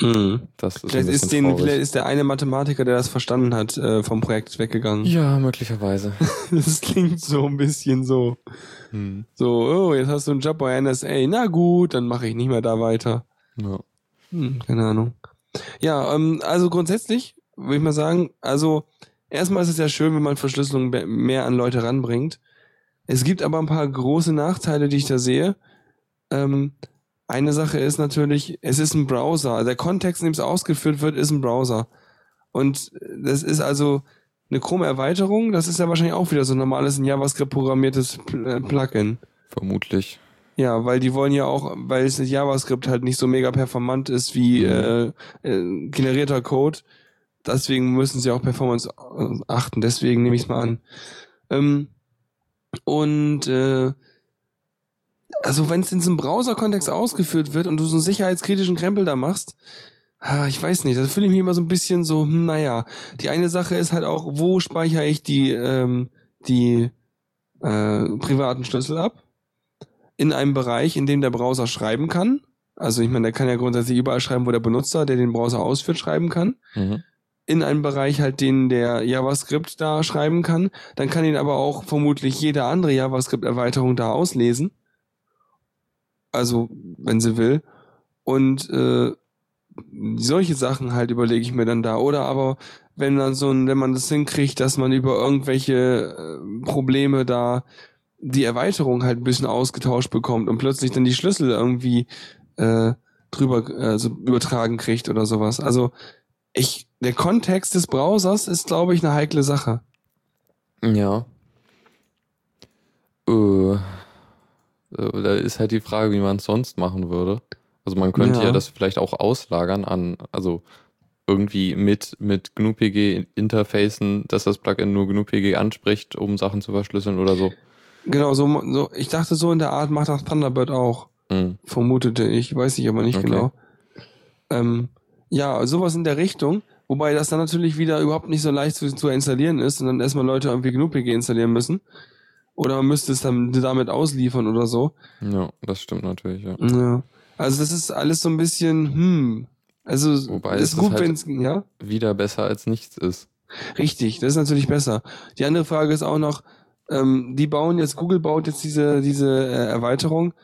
Mhm. Das ist Vielleicht ein ist, den, vielleicht ist der eine Mathematiker, der das verstanden hat, äh, vom Projekt weggegangen. Ja, möglicherweise. Das klingt so ein bisschen so. Hm. So, oh, jetzt hast du einen Job bei NSA. Na gut, dann mache ich nicht mehr da weiter. Ja. Hm, keine Ahnung. Ja, ähm, also grundsätzlich würde ich mal sagen, also erstmal ist es ja schön, wenn man Verschlüsselung mehr an Leute ranbringt. Es gibt aber ein paar große Nachteile, die ich da sehe. Ähm, eine Sache ist natürlich, es ist ein Browser. Der Kontext, in dem es ausgeführt wird, ist ein Browser. Und das ist also eine Chrome-Erweiterung, das ist ja wahrscheinlich auch wieder so ein normales in JavaScript programmiertes äh, Plugin. Vermutlich. Ja, weil die wollen ja auch, weil es JavaScript halt nicht so mega performant ist wie äh, Mhm. äh, generierter Code. Deswegen müssen sie auch Performance äh, achten. Deswegen nehme ich es mal an. Ähm, und äh, also wenn es in so einem Browser-Kontext ausgeführt wird und du so einen sicherheitskritischen Krempel da machst, ich weiß nicht, das fühle ich mich immer so ein bisschen so, hm, naja. Die eine Sache ist halt auch, wo speichere ich die, ähm, die äh, privaten Schlüssel ab? In einem Bereich, in dem der Browser schreiben kann. Also ich meine, der kann ja grundsätzlich überall schreiben, wo der Benutzer, der den Browser ausführt, schreiben kann. Mhm. In einem Bereich halt, den der JavaScript da schreiben kann. Dann kann ihn aber auch vermutlich jede andere JavaScript-Erweiterung da auslesen. Also, wenn sie will. Und äh, solche Sachen halt überlege ich mir dann da. Oder aber, wenn dann so ein, wenn man das hinkriegt, dass man über irgendwelche äh, Probleme da die Erweiterung halt ein bisschen ausgetauscht bekommt und plötzlich dann die Schlüssel irgendwie äh, drüber also übertragen kriegt oder sowas. Also ich der Kontext des Browsers ist glaube ich eine heikle Sache. Ja. Äh, äh, da ist halt die Frage, wie man es sonst machen würde. Also man könnte ja. Ja. das vielleicht auch auslagern an, also irgendwie mit, mit GNU-PG interfacen, dass das Plugin nur GNU-PG anspricht, um Sachen zu verschlüsseln oder so. Genau, so, so ich dachte so in der Art macht das Thunderbird auch, Hm. vermutete ich, weiß ich aber nicht Okay. genau. Ähm, ja, sowas in der Richtung, wobei das dann natürlich wieder überhaupt nicht so leicht zu, zu installieren ist und dann erstmal Leute irgendwie GNU-PG installieren müssen. Oder man müsste es dann damit ausliefern oder so. Ja, das stimmt natürlich, ja. Ja. Also das ist alles so ein bisschen, hm. Also Wobei ist es gut, halt- wenn es, ja, Wieder besser als nichts ist. richtig, das ist natürlich besser. Die andere Frage ist auch noch, ähm, die bauen jetzt, Google baut jetzt diese, diese äh, Erweiterung.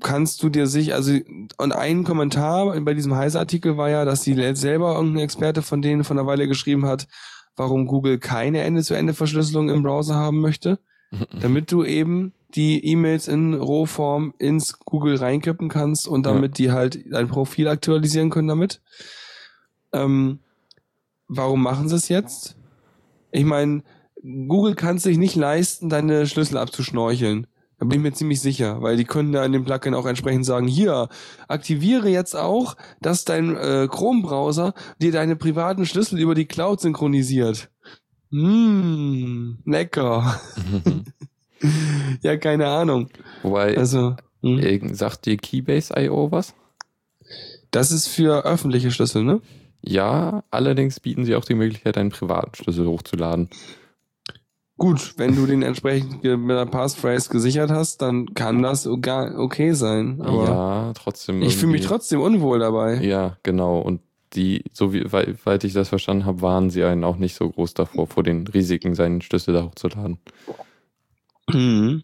Kannst du dir sich, also, und ein Kommentar bei diesem Heise-Artikel war ja, dass die selber irgendein Experte von denen von einer Weile geschrieben hat, warum Google keine Ende-zu-Ende-Verschlüsselung im Browser haben möchte. damit du eben die E-Mails in Rohform ins Google reinkippen kannst und damit die halt dein Profil aktualisieren können damit. Ähm, warum machen sie es jetzt? Ich meine, Google kann es sich nicht leisten, deine Schlüssel abzuschnorcheln. Da bin ich mir ziemlich sicher, weil die können da in dem Plugin auch entsprechend sagen, hier, aktiviere jetzt auch, dass dein äh, Chrome-Browser dir deine privaten Schlüssel über die Cloud synchronisiert. Mmh, lecker. ja, keine Ahnung. Wobei, Also, hm. sagt dir Keybase.io was? das ist für öffentliche Schlüssel, ne? Ja, allerdings bieten sie auch die Möglichkeit, einen privaten Schlüssel hochzuladen. Gut, wenn du den entsprechend mit einer Passphrase gesichert hast, dann kann das okay sein. Aber ja, trotzdem. ich fühle mich trotzdem unwohl dabei. Ja, genau. Und die, so wie, wei- weit ich das verstanden habe, waren sie einen auch nicht so groß davor, vor den Risiken, seinen Schlüssel da hochzuladen. Mhm.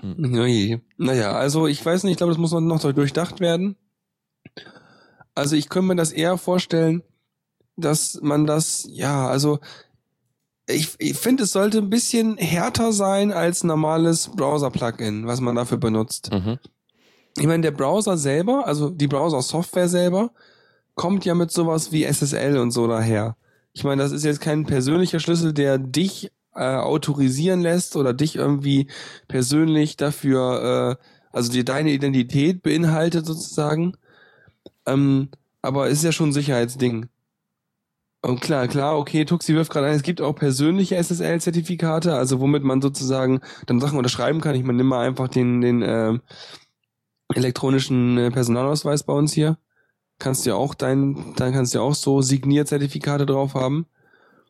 Hm. Oje. Naja, also ich weiß nicht, ich glaube, das muss noch durchdacht werden. Also ich könnte mir das eher vorstellen, dass man das, ja, also ich, ich finde, es sollte ein bisschen härter sein als normales Browser-Plugin, was man dafür benutzt. Mhm. Ich meine, der Browser selber, also die Browser-Software selber, kommt ja mit sowas wie SSL und so daher. Ich meine, das ist jetzt kein persönlicher Schlüssel, der dich äh, autorisieren lässt oder dich irgendwie persönlich dafür, äh, also dir deine Identität beinhaltet sozusagen. Ähm, aber ist ja schon ein Sicherheitsding. Und klar, klar, okay, Tuxi wirft gerade ein, es gibt auch persönliche SSL-Zertifikate, also womit man sozusagen dann Sachen unterschreiben kann. Ich meine, nimm mal einfach den, den äh, elektronischen Personalausweis bei uns hier. Kannst ja auch dein, dann kannst du ja auch so Signierzertifikate drauf haben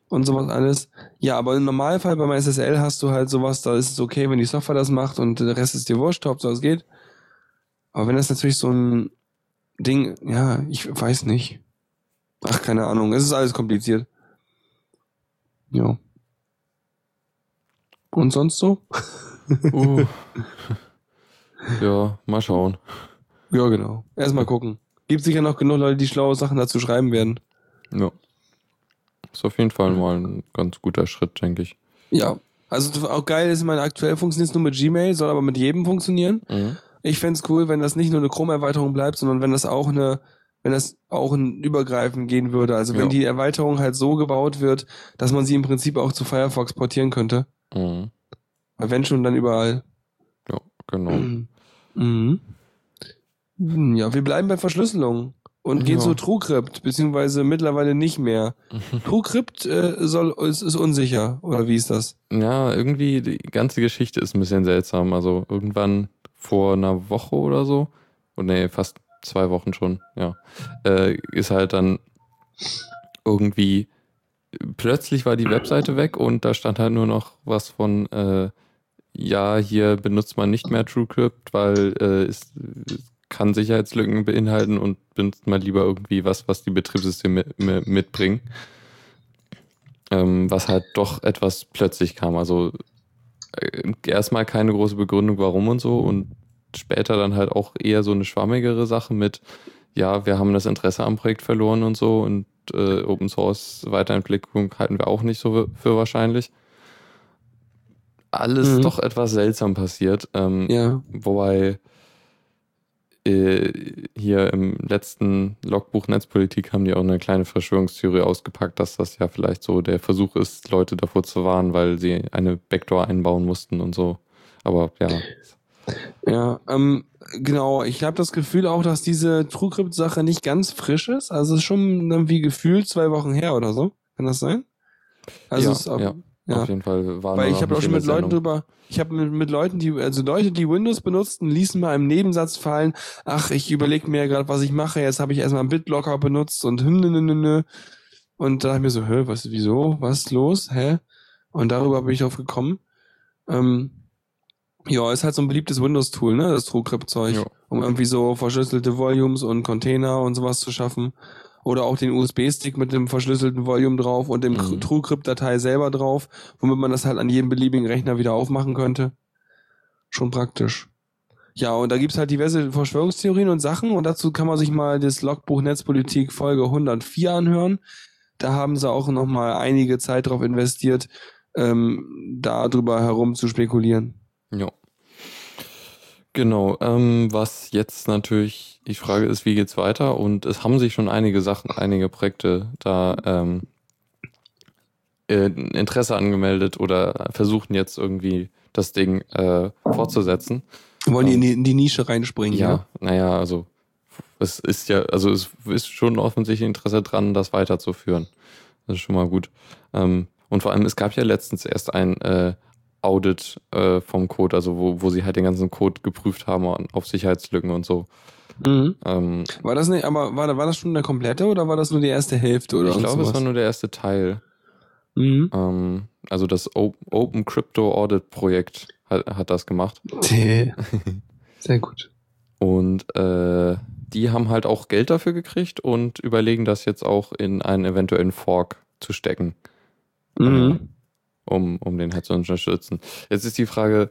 und sowas alles. Ja, aber im Normalfall beim SSL hast du halt sowas, da ist es okay, wenn die Software das macht und der Rest ist dir wurscht, ob es geht. Aber wenn das natürlich so ein Ding, ja, ich weiß nicht. Ach, keine Ahnung, es ist alles kompliziert. Ja. Und sonst so? Uh. ja, mal schauen. Ja, genau. Erstmal gucken. Gibt sicher noch genug Leute, die schlaue Sachen dazu schreiben werden. Ja. Ist auf jeden Fall mal ein ganz guter Schritt, denke ich. Ja. Also auch geil ist, meine aktuell funktioniert es nur mit Gmail, soll aber mit jedem funktionieren. Mhm. Ich fände cool, wenn das nicht nur eine Chrome-Erweiterung bleibt, sondern wenn das auch eine, wenn das auch ein Übergreifen gehen würde. Also wenn Ja. die Erweiterung halt so gebaut wird, dass man sie im Prinzip auch zu Firefox portieren könnte. Mhm. Weil wenn schon, dann überall. Ja, genau. Mhm. Mhm. Ja, wir bleiben bei Verschlüsselung und gehen Ja. zu TrueCrypt, beziehungsweise mittlerweile nicht mehr. TrueCrypt äh, soll, ist, ist unsicher, oder wie ist das? Ja, irgendwie die ganze Geschichte ist ein bisschen seltsam. Also irgendwann vor einer Woche oder so, oh nee, fast zwei Wochen schon, ja, äh, ist halt dann irgendwie plötzlich war die Webseite weg und da stand halt nur noch was von äh, ja, hier benutzt man nicht mehr TrueCrypt, weil äh, es, kann Sicherheitslücken beinhalten und benutzt mal lieber irgendwie was, was die Betriebssysteme mi- mitbringen. Ähm, was halt doch etwas plötzlich kam. Also äh, erstmal keine große Begründung, warum und so und später dann halt auch eher so eine schwammigere Sache mit, ja, wir haben das Interesse am Projekt verloren und so und äh, Open Source Weiterentwicklung halten wir auch nicht so für wahrscheinlich. Alles Mhm. doch etwas seltsam passiert. Ähm, Ja. Wobei äh, hier im letzten Logbuch Netzpolitik haben die auch eine kleine Verschwörungstheorie ausgepackt, dass das ja vielleicht so der Versuch ist, Leute davor zu warnen, weil sie eine Backdoor einbauen mussten und so. Aber ja, Ja, ähm, genau. Ich habe das Gefühl auch, dass diese TrueCrypt-Sache nicht ganz frisch ist. Also es ist schon irgendwie gefühlt zwei Wochen her oder so. Kann das sein? Also Ja, ab- ja. ja. auf jeden Fall waren Weil ich habe auch schon mit Leuten drüber, ich habe mit, mit Leuten, die, also Leute, die Windows benutzten, ließen mal im Nebensatz fallen, ach, ich überlege mir gerade, was ich mache, jetzt habe ich erstmal einen BitLocker benutzt und hm, nö, nö, nö, nö. Und da dachte ich mir so, hä, was, wieso, was ist los, hä? Und darüber bin ich drauf gekommen. Ähm, ja, ist halt so ein beliebtes Windows-Tool, ne, das TrueCrypt-Zeug, um irgendwie so verschlüsselte Volumes und Container und sowas zu schaffen. Oder auch den USB-Stick mit dem verschlüsselten Volume drauf und dem Mhm. TrueCrypt-Datei selber drauf, womit man das halt an jedem beliebigen Rechner wieder aufmachen könnte. Schon praktisch. Ja, und da gibt's halt diverse Verschwörungstheorien und Sachen und dazu kann man sich mal das Logbuch Netzpolitik Folge 104 anhören. Da haben sie auch noch mal einige Zeit drauf investiert, ähm, darüber herum zu spekulieren. Ja. Genau. Ähm, was jetzt natürlich die Frage ist, wie geht's weiter? Und es haben sich schon einige Sachen, einige Projekte da ähm, äh, Interesse angemeldet oder versuchen jetzt irgendwie das Ding äh, fortzusetzen. Wollen die in die, in die Nische reinspringen? Ja, naja, also es ist ja, also es ist schon offensichtlich Interesse dran, das weiterzuführen. Das ist schon mal gut. Ähm, und vor allem, es gab ja letztens erst ein äh, Audit äh, vom Code, also wo, wo sie halt den ganzen Code geprüft haben auf Sicherheitslücken und so. Mhm. Ähm, War das nicht, aber war, war das schon der komplette oder war das nur die erste Hälfte oder ich glaube, es war nur der erste Teil. Mhm. Ähm, also das O- Open Crypto Audit Projekt hat, hat das gemacht. Sehr gut. Und äh, die haben halt auch Geld dafür gekriegt und überlegen das jetzt auch in einen eventuellen Fork zu stecken, Mhm. Um, um den halt zu unterstützen. Jetzt ist die Frage,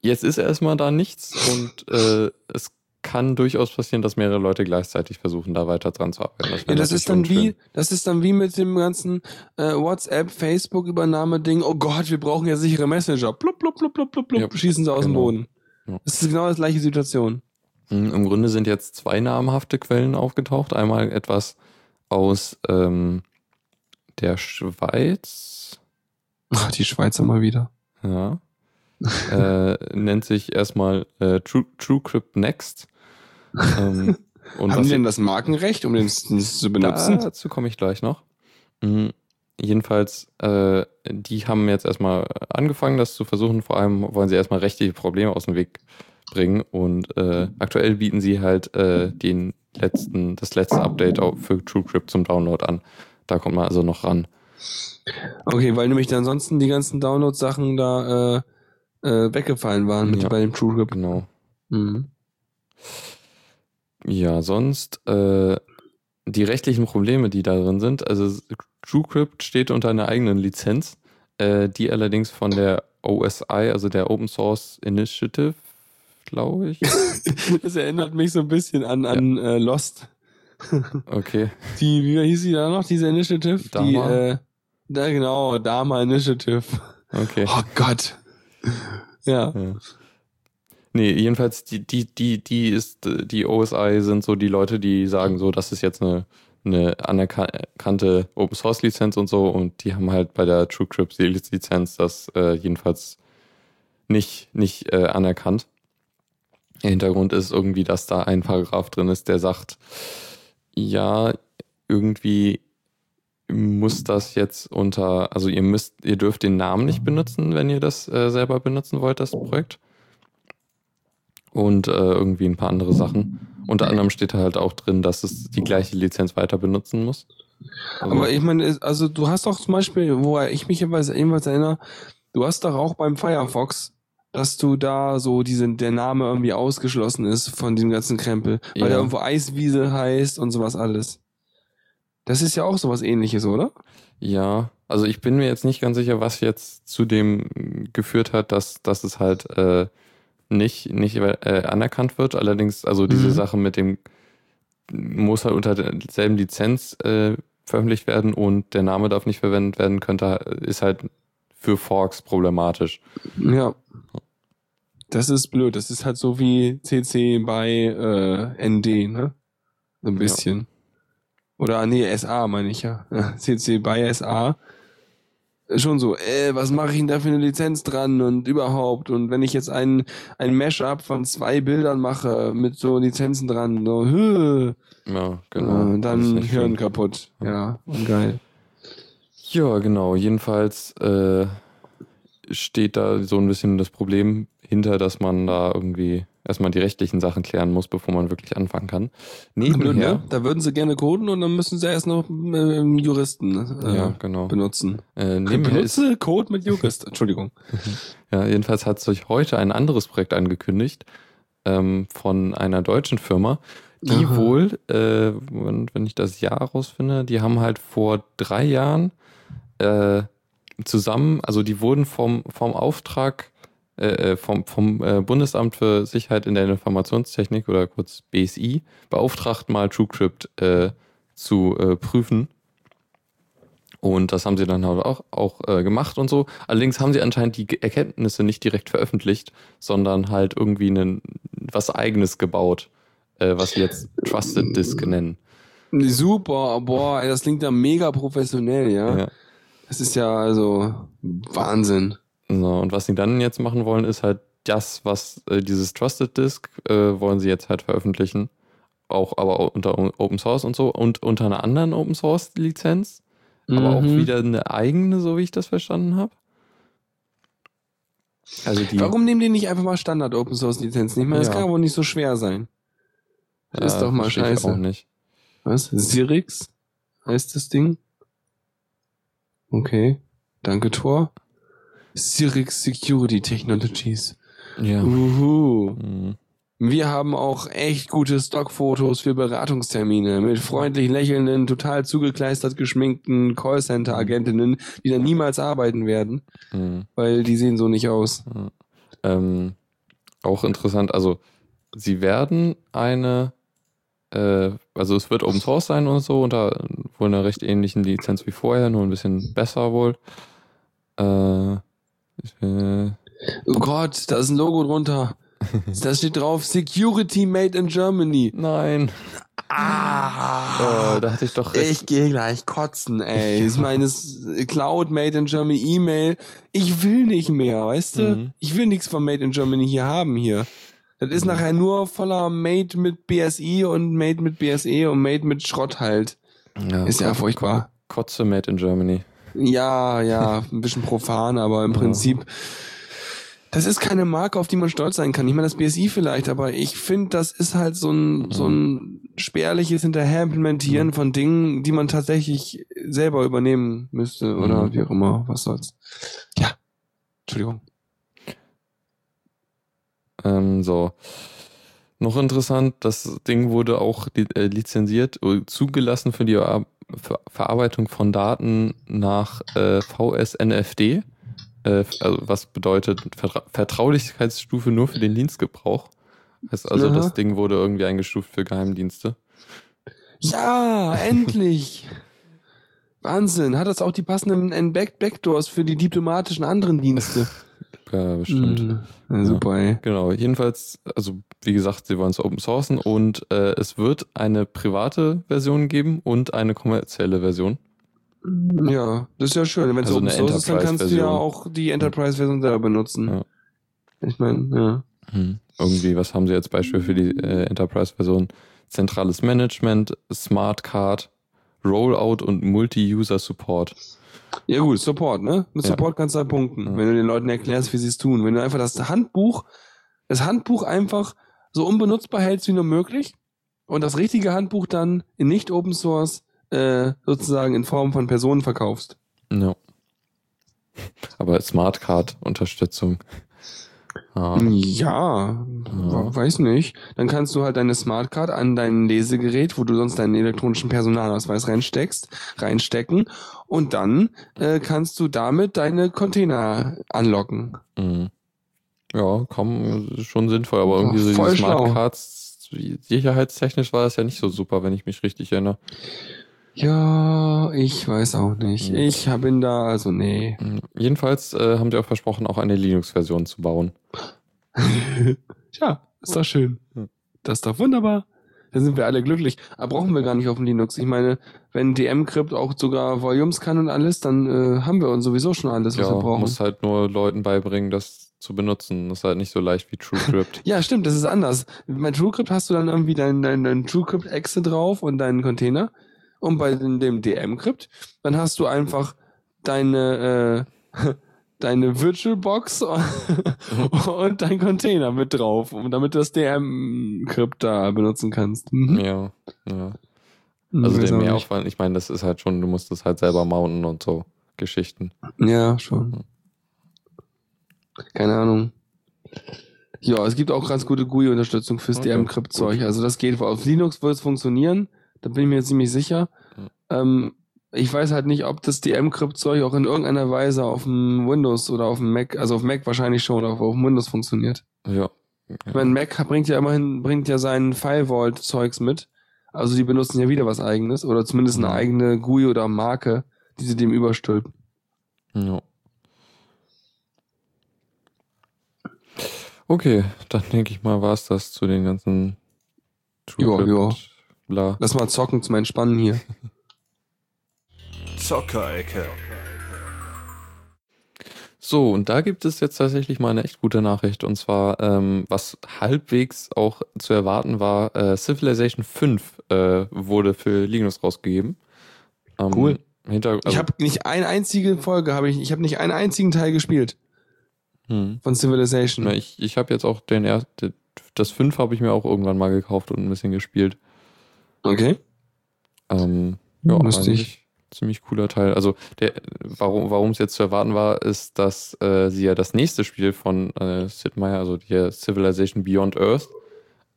jetzt ist erstmal da nichts und äh, es kann durchaus passieren, dass mehrere Leute gleichzeitig versuchen, da weiter dran zu arbeiten. Das, ja, das ist dann wie, das ist dann wie mit dem ganzen äh, WhatsApp, Facebook Übernahme-Ding. Oh Gott, wir brauchen ja sichere Messenger. Plupp, plupp, plupp, plupp, plupp, ja, schießen sie aus genau. dem Boden. Ja. Das ist genau die gleiche Situation. Hm, Im Grunde sind jetzt zwei namhafte Quellen aufgetaucht. Einmal etwas aus ähm, der Schweiz. Ach, die Schweizer mal wieder. Ja. äh, nennt sich erstmal äh, True, TrueCrypt Next. Ähm, Haben die denn das Markenrecht, um den zu benutzen? Dazu komme ich gleich noch. Mhm. Jedenfalls, äh, die haben jetzt erstmal angefangen, das zu versuchen. Vor allem wollen sie erstmal rechtliche Probleme aus dem Weg bringen. Und äh, aktuell bieten sie halt äh, den letzten, das letzte Update für TrueCrypt zum Download an. Da kommt man also noch ran. Okay, weil nämlich ansonsten die ganzen Download-Sachen da äh, äh, weggefallen waren mit ja, bei dem TrueCrypt. Genau. Mhm. Ja, sonst äh, die rechtlichen Probleme, die da drin sind. Also TrueCrypt steht unter einer eigenen Lizenz, äh, die allerdings von der OSI, also der Open Source Initiative, glaube ich. das erinnert mich so ein bisschen an, an ja. äh, Lost. okay. Die, wie hieß sie da noch, diese Initiative? Dama? Die, da genau, Dama Initiative. Okay. Oh Gott. Ja. ja. Nee, jedenfalls die, die, die, die ist, die OSI sind so die Leute, die sagen so, das ist jetzt eine, eine anerkannte Open Source Lizenz und so und die haben halt bei der TrueCrypt Lizenz das äh, jedenfalls nicht, nicht äh, anerkannt. Der Hintergrund ist irgendwie, dass da ein Paragraph drin ist, der sagt, ja, irgendwie muss das jetzt unter, also ihr müsst, ihr dürft den Namen nicht benutzen, wenn ihr das äh, selber benutzen wollt, das Projekt und äh, irgendwie ein paar andere Sachen. Unter anderem steht da halt auch drin, dass es die gleiche Lizenz weiter benutzen muss. Also Aber ich meine, also du hast doch zum Beispiel, wo ich mich jeweils erinnere, du hast doch auch beim Firefox, dass du da so diese, der Name irgendwie ausgeschlossen ist von diesem ganzen Krempel, weil ja. der irgendwo Eiswiese heißt und sowas alles. Das ist ja auch sowas ähnliches, oder? Ja, also ich bin mir jetzt nicht ganz sicher, was jetzt zu dem geführt hat, dass, dass es halt äh, nicht, nicht äh, anerkannt wird. Allerdings, also diese mhm. Sache mit dem muss halt unter derselben Lizenz äh, veröffentlicht werden und der Name darf nicht verwendet werden, könnte, ist halt für Forks problematisch. Ja. Das ist blöd. Das ist halt so wie CC bei äh, ND, ne? ein bisschen. Ja. Oder nee, SA meine ich ja. CC bei SA schon so, äh, was mache ich denn da für eine Lizenz dran und überhaupt und wenn ich jetzt ein ein Mashup von zwei Bildern mache mit so Lizenzen dran, so, hö, ja, genau, äh, dann Hirn schön. kaputt, ja, und geil. Ja, genau. Jedenfalls äh, steht da so ein bisschen das Problem hinter, dass man da irgendwie erstmal die rechtlichen Sachen klären muss, bevor man wirklich anfangen kann. Nebenher, ne? Da würden sie gerne coden und dann müssen sie erst noch äh, Juristen äh, ja, genau. benutzen. Äh, Benutze ist, Code mit Jurist. Entschuldigung. ja, jedenfalls hat sich heute ein anderes Projekt angekündigt ähm, von einer deutschen Firma, die Aha. wohl, äh, wenn, wenn ich das Jahr rausfinde, die haben halt vor drei Jahren äh, zusammen, also die wurden vom, vom Auftrag äh, äh, vom, vom äh, Bundesamt für Sicherheit in der Informationstechnik oder kurz BSI beauftragt, mal TrueCrypt zu prüfen. Und das haben sie dann halt auch, auch äh, gemacht und so. Allerdings haben sie anscheinend die Erkenntnisse nicht direkt veröffentlicht, sondern halt irgendwie einen, was eigenes gebaut, äh, was sie jetzt Trusted Disk nennen. Super, boah, das klingt ja mega professionell, ja. ja. Das ist ja also Wahnsinn. So, und was sie dann jetzt machen wollen, ist halt das, was äh, dieses Trusted Disk äh, wollen sie jetzt halt veröffentlichen. Auch aber unter Open Source und so und unter einer anderen Open Source Lizenz. Mhm. Aber auch mhm. wieder eine eigene, so wie ich das verstanden habe. Also die, Warum nehmen die nicht einfach mal Standard Open Source Lizenzen? Ich meine, das ja. kann wohl nicht so schwer sein. Das ja, ist doch mal scheiße. auch nicht. Was? Sirix heißt das Ding? Okay. Danke, Tor. Cyrix Security Technologies. Ja. Uhu. Mhm. Wir haben auch echt gute Stockfotos für Beratungstermine mit freundlich lächelnden, total zugekleistert geschminkten Callcenter-Agentinnen, die dann niemals arbeiten werden, mhm. weil die sehen so nicht aus. Mhm. Ähm, Auch interessant, also sie werden eine, äh, also es wird Open Source sein und so, unter wohl einer recht ähnlichen Lizenz wie vorher, nur ein bisschen besser wohl. Äh, äh, Oh Gott, da ist ein Logo drunter. Da steht drauf Security Made in Germany. nein, Ah, oh, da hatte ich doch recht. ich gehe gleich kotzen, ey. Ich meine, es Cloud Made in Germany E-Mail. Ich will nicht mehr, weißt du? Mhm. Ich will nichts von Made in Germany hier haben hier. Das ist nachher nur voller Made mit BSI und Made mit BSE und Made mit Schrott halt. Ist ja furchtbar. Kotze made in Germany. Ja, ja, ein bisschen profan, aber im. Prinzip, das ist keine Marke, auf die man stolz sein kann. Ich meine, das BSI vielleicht, aber ich finde, das ist halt so ein, so ein spärliches Hinterher-Implementieren von Dingen, die man tatsächlich selber übernehmen müsste oder Mhm. wie auch immer. Was soll's. Ja. Entschuldigung. Ähm, so. Noch interessant, das Ding wurde auch äh, lizenziert, äh, zugelassen für die Ver Ver Verarbeitung von Daten nach äh, VSNFD, äh, also was bedeutet Vertra Vertraulichkeitsstufe nur für den Dienstgebrauch. Heißt also, Aha. das Ding wurde irgendwie eingestuft für Geheimdienste. Ja, endlich! Wahnsinn. Hat das auch die passenden Back Backdoors für die diplomatischen anderen Dienste? Ja, bestimmt. Mhm. Ja, super, ey. Genau, jedenfalls, also wie gesagt, sie wollen es open sourcen und äh, es wird eine private Version geben und eine kommerzielle Version. Ja, das ist ja schön. Wenn es Also Open Source ist, dann kannst du ja auch die Enterprise-Version selber benutzen. Ja. Ich meine, ja. Hm. Irgendwie, was haben sie als Beispiel für die äh, Enterprise-Version? Zentrales Management, Smart Card, Rollout und Multi-User-Support. Ja gut, Support, ne? Mit Ja. Support kannst du halt punkten, Ja. wenn du den Leuten erklärst, wie sie es tun. Wenn du einfach das Handbuch, das Handbuch einfach so unbenutzbar hältst wie nur möglich und das richtige Handbuch dann in nicht Open Source äh, sozusagen in Form von Personen verkaufst. Ja. Aber Smart Card-Unterstützung. Ja, Ja. weiß nicht. Dann kannst du halt deine Smartcard an dein Lesegerät, wo du sonst deinen elektronischen Personalausweis reinsteckst, reinstecken und dann äh, kannst du damit deine Container anlocken. mhm. Ja, komm, schon sinnvoll, aber irgendwie so diese Smart schlau. Cards, sicherheitstechnisch war das ja nicht so super, wenn ich mich richtig erinnere. Ja, ich weiß auch nicht. Hm. Ich bin da, also nee. Mhm. Jedenfalls äh, haben sie auch versprochen, auch eine Linux-Version zu bauen. Tja, ist doch schön. Das ist doch wunderbar. Da sind wir alle glücklich. Aber brauchen wir gar nicht auf dem Linux. Ich meine, wenn DM-Crypt auch sogar Volumes kann und alles, dann äh, haben wir uns sowieso schon alles, was ja, wir brauchen. muss halt nur Leuten beibringen, das zu benutzen. Das ist halt nicht so leicht wie TrueCrypt. Ja, stimmt, das ist anders. Bei TrueCrypt hast du dann irgendwie dein, dein, dein TrueCrypt-Exe drauf und deinen Container. Und bei dem, dem DM-Crypt, dann hast du einfach deine, äh, deine VirtualBox und dein Container mit drauf, um damit du das DM-Crypt da benutzen kannst. Mhm. ja, ja. Hm, Also der. Mehraufwand, ich meine, das ist halt schon, du musst das halt selber mounten und so Geschichten. Ja, schon. Keine Ahnung. Ja, es gibt auch ganz gute GUI-Unterstützung fürs Okay, DM-Crypt-Zeug. Also das geht. Auf Linux wird es funktionieren. Da bin ich mir ziemlich sicher. Ähm, ich weiß halt nicht, ob das DM-Crypt-Zeug auch in irgendeiner Weise auf dem Windows oder auf dem Mac, also auf Mac wahrscheinlich schon, aber auf dem Windows funktioniert. Ja. Ich meine, Mac bringt ja immerhin, bringt ja sein File-Vault-Zeugs mit. Also die benutzen ja wieder was eigenes oder zumindest eine eigene GUI oder Marke, die sie dem überstülpen. ja. Okay, dann denke ich mal, war es das zu den ganzen Ja, ja. Bla. Lass mal zocken zum Entspannen hier. Zockerecke. So, und da gibt es jetzt tatsächlich mal eine echt gute Nachricht. Und zwar, ähm, was halbwegs auch zu erwarten war, äh, Civilization 5 äh, wurde für Linux rausgegeben. Ähm, Cool. Hinter, also, ich habe nicht eine einzige Folge, habe ich, ich habe nicht einen einzigen Teil gespielt hm. von Civilization. Na, ich ich habe jetzt auch den ersten, das 5 habe ich mir auch irgendwann mal gekauft und ein bisschen gespielt. Okay. Ähm, ja, Lustig. ziemlich cooler Teil. Also der, warum warum es jetzt zu erwarten war, ist, dass äh, sie ja das nächste Spiel von äh, Sid Meier, also die Civilization Beyond Earth,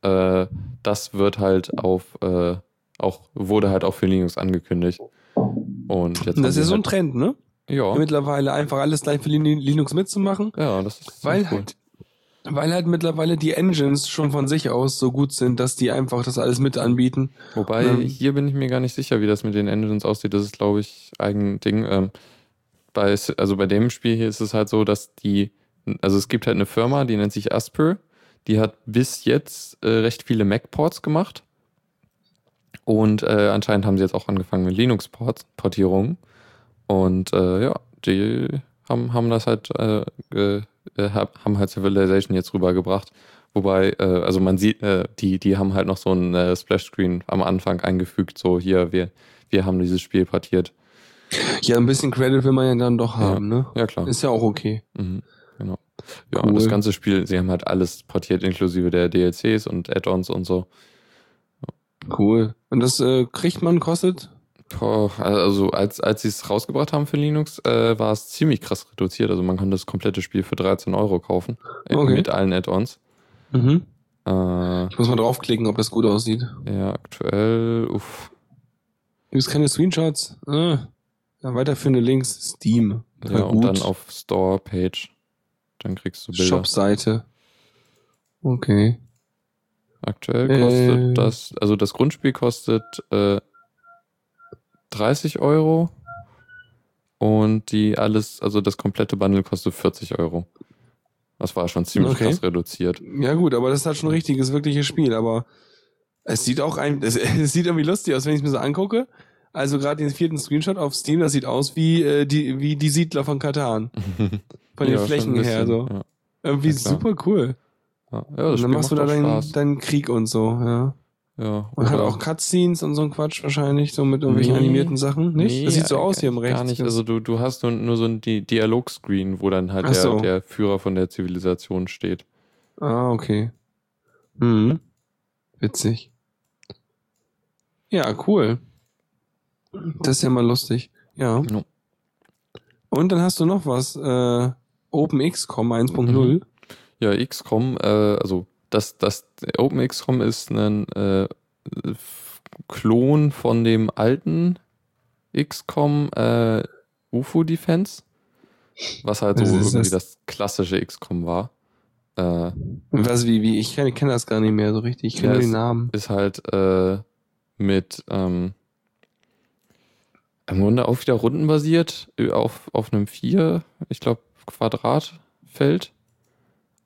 äh, das wird halt auf äh, auch wurde halt auch für Linux angekündigt. Und jetzt Das ist so ein halt, Trend, ne? ja, Mittlerweile einfach alles gleich für Lin- Linux mitzumachen, ja, das ist weil ziemlich cool. halt Weil halt mittlerweile die Engines schon von sich aus so gut sind, dass die einfach das alles mit anbieten. Wobei, Ähm. hier bin ich mir gar nicht sicher, wie das mit den Engines aussieht. Das ist, glaube ich, eigen Ding. Ähm, bei, also bei dem Spiel hier ist es halt so, dass die, also es gibt halt eine Firma, die nennt sich Asper. Die hat bis jetzt äh, recht viele Mac-Ports gemacht. Und äh, anscheinend haben sie jetzt auch angefangen mit Linux-Portierungen. Und äh, ja, die haben, haben das halt, äh, äh, hab- haben halt Civilization jetzt rübergebracht. Wobei, äh, also man sieht, äh, die, die haben halt noch so ein äh, Splash-Screen am Anfang eingefügt, so hier, wir, wir haben dieses Spiel portiert. Ja, ein bisschen Credit will man ja dann doch Ja. haben, ne? Ja, klar. Ist ja auch okay. Mhm, genau. Ja, Cool. und das ganze Spiel, sie haben halt alles portiert, inklusive der DLCs und Add-ons und so. Cool. Und das äh, kriegt man, kostet? Also als, als sie es rausgebracht haben für Linux, äh, war es ziemlich krass reduziert. Also man konnte das komplette Spiel für 13 Euro kaufen. Äh, Okay. Mit allen Add-ons. Mhm. Äh, Ich muss mal draufklicken, ob das gut aussieht. ja, aktuell, uff. Gibt es keine Screenshots? Äh. Ja, weiterführende Links, Steam. Ja, Voll und dann auf Store-Page. Dann kriegst du Bilder. Shop-Seite. Okay. Aktuell Äh. kostet das, also das Grundspiel kostet äh, 30 Euro und die alles, also das komplette Bundle kostet 40 Euro. Das war schon ziemlich Okay. krass reduziert. Ja gut, aber das ist halt schon ein richtiges, wirkliches Spiel, aber es sieht auch ein, es, es sieht irgendwie lustig aus, wenn ich es mir so angucke. Also gerade den vierten Screenshot auf Steam, das sieht aus wie äh, die wie die Siedler von Katan. Von den Ja, Flächen ein her bisschen, so. Ja, Irgendwie Ja, super cool. ja. ja Und das dann Spiel machst du da deinen, deinen Krieg und so, ja. Ja, Und hat auch Cutscenes und so ein Quatsch wahrscheinlich, so mit irgendwelchen Nee. animierten Sachen. Nicht? Nee, das sieht so aus hier im Rechts. Gar nicht. Also du, du hast nur, nur so ein Di Dialogscreen, wo dann halt der, so. der Führer von der Zivilisation steht. Ah, okay. Mhm. Witzig. Ja, cool. Das ist ja mal lustig. Ja. Ja. Und dann hast du noch was. Äh, OpenXCom 1.0. Mhm. Ja, XCOM, äh, also das, das OpenXCOM ist ein äh, Klon von dem alten XCOM äh, UFO Defense, was halt so Was irgendwie das? das klassische XCOM war. Äh, Was, wie, wie? Ich kenne kenn das gar nicht mehr so richtig. Ich kenne Ja, es- Namen. ist halt äh, mit ähm, im Grunde auch wieder rundenbasiert äh, auf, auf einem vier, ich glaube, Quadratfeld.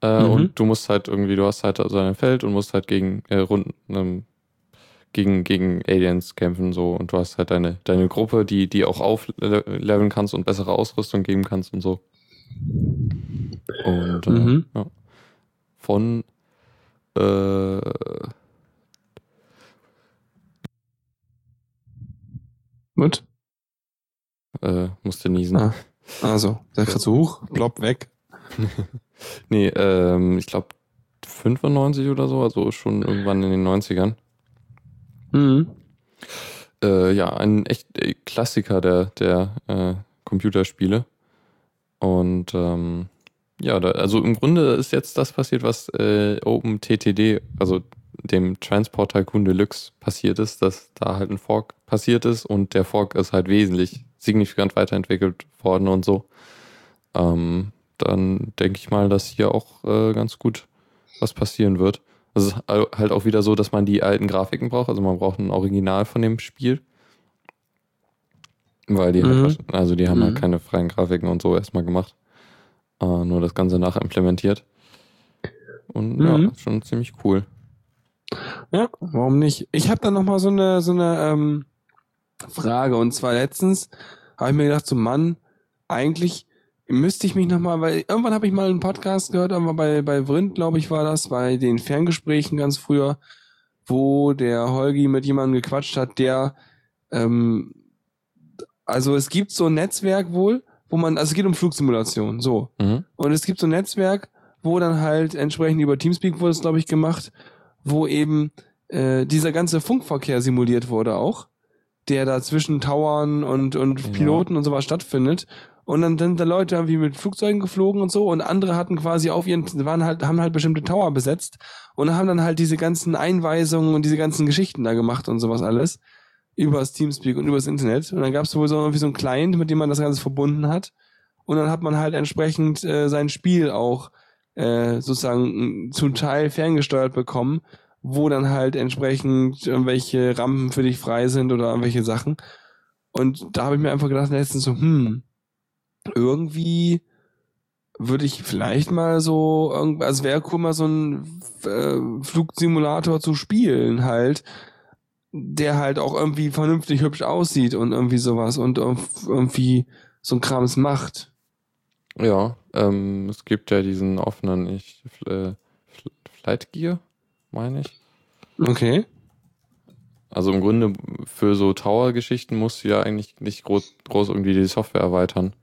Äh, Mhm. Und du musst halt irgendwie, du hast halt so ein Feld und musst halt gegen äh, Runden, ähm, gegen, gegen Aliens kämpfen so und du hast halt deine, deine Gruppe, die, die auch aufleveln kannst und bessere Ausrüstung geben kannst und so. Und äh, Mhm. ja. von äh, Gut. äh, musste niesen. Ah. Also, der gerade so hoch, plopp weg. Nee, ähm, ich glaube 95 oder so, also schon irgendwann in den 90ern. Mhm. Äh, ja, ein echt äh, Klassiker der, der äh, Computerspiele. Und ähm, ja, da, also im Grunde ist jetzt das passiert, was äh, OpenTTD, also dem Transport Tycoon Deluxe passiert ist, dass da halt ein Fork passiert ist und der Fork ist halt wesentlich signifikant weiterentwickelt worden und so. Ähm, dann denke ich mal, dass hier auch äh, ganz gut was passieren wird. Es ist al- halt auch wieder so, dass man die alten Grafiken braucht. Also man braucht ein Original von dem Spiel. Weil die Mhm. halt, also die haben Mhm. halt keine freien Grafiken und so erstmal gemacht. Äh, nur das Ganze nachimplementiert. Und ja, Mhm. ist schon ziemlich cool. Ja, warum nicht? Ich habe da noch mal so eine so eine ähm, Frage und zwar letztens habe ich mir gedacht, so Mann, eigentlich müsste ich mich noch mal, weil irgendwann habe ich mal einen Podcast gehört, irgendwann bei bei Vrind, glaube ich, war das, bei den Ferngesprächen ganz früher, wo der Holgi mit jemandem gequatscht hat, der ähm, also es gibt so ein Netzwerk wohl, wo man, also es geht um Flugsimulation, so. Mhm. Und es gibt so ein Netzwerk, wo dann halt entsprechend über Teamspeak wurde es, glaube ich, gemacht, wo eben äh, dieser ganze Funkverkehr simuliert wurde auch, der da zwischen Towern und, und Ja. Piloten und sowas stattfindet. Und dann sind da Leute irgendwie mit Flugzeugen geflogen und so und andere hatten quasi auf ihren, waren halt, haben halt bestimmte Tower besetzt und haben dann halt diese ganzen Einweisungen und diese ganzen Geschichten da gemacht und sowas alles. Übers Teamspeak und übers Internet. Und dann gab es wohl so irgendwie so einen Client, mit dem man das Ganze verbunden hat. Und dann hat man halt entsprechend äh, sein Spiel auch äh, sozusagen zum Teil ferngesteuert bekommen, wo dann halt entsprechend irgendwelche Rampen für dich frei sind oder irgendwelche Sachen. Und da habe ich mir einfach gedacht, letztens so, hm, irgendwie würde ich vielleicht mal so, also wäre cool, mal so ein äh, Flugsimulator zu spielen halt, der halt auch irgendwie vernünftig hübsch aussieht und irgendwie sowas und irgendwie so ein Krams macht. Ja, ähm, es gibt ja diesen offenen ich, äh, Flight Gear, meine ich. Okay. Also im Grunde für so Tower-Geschichten musst du ja eigentlich nicht groß, groß irgendwie die Software erweitern.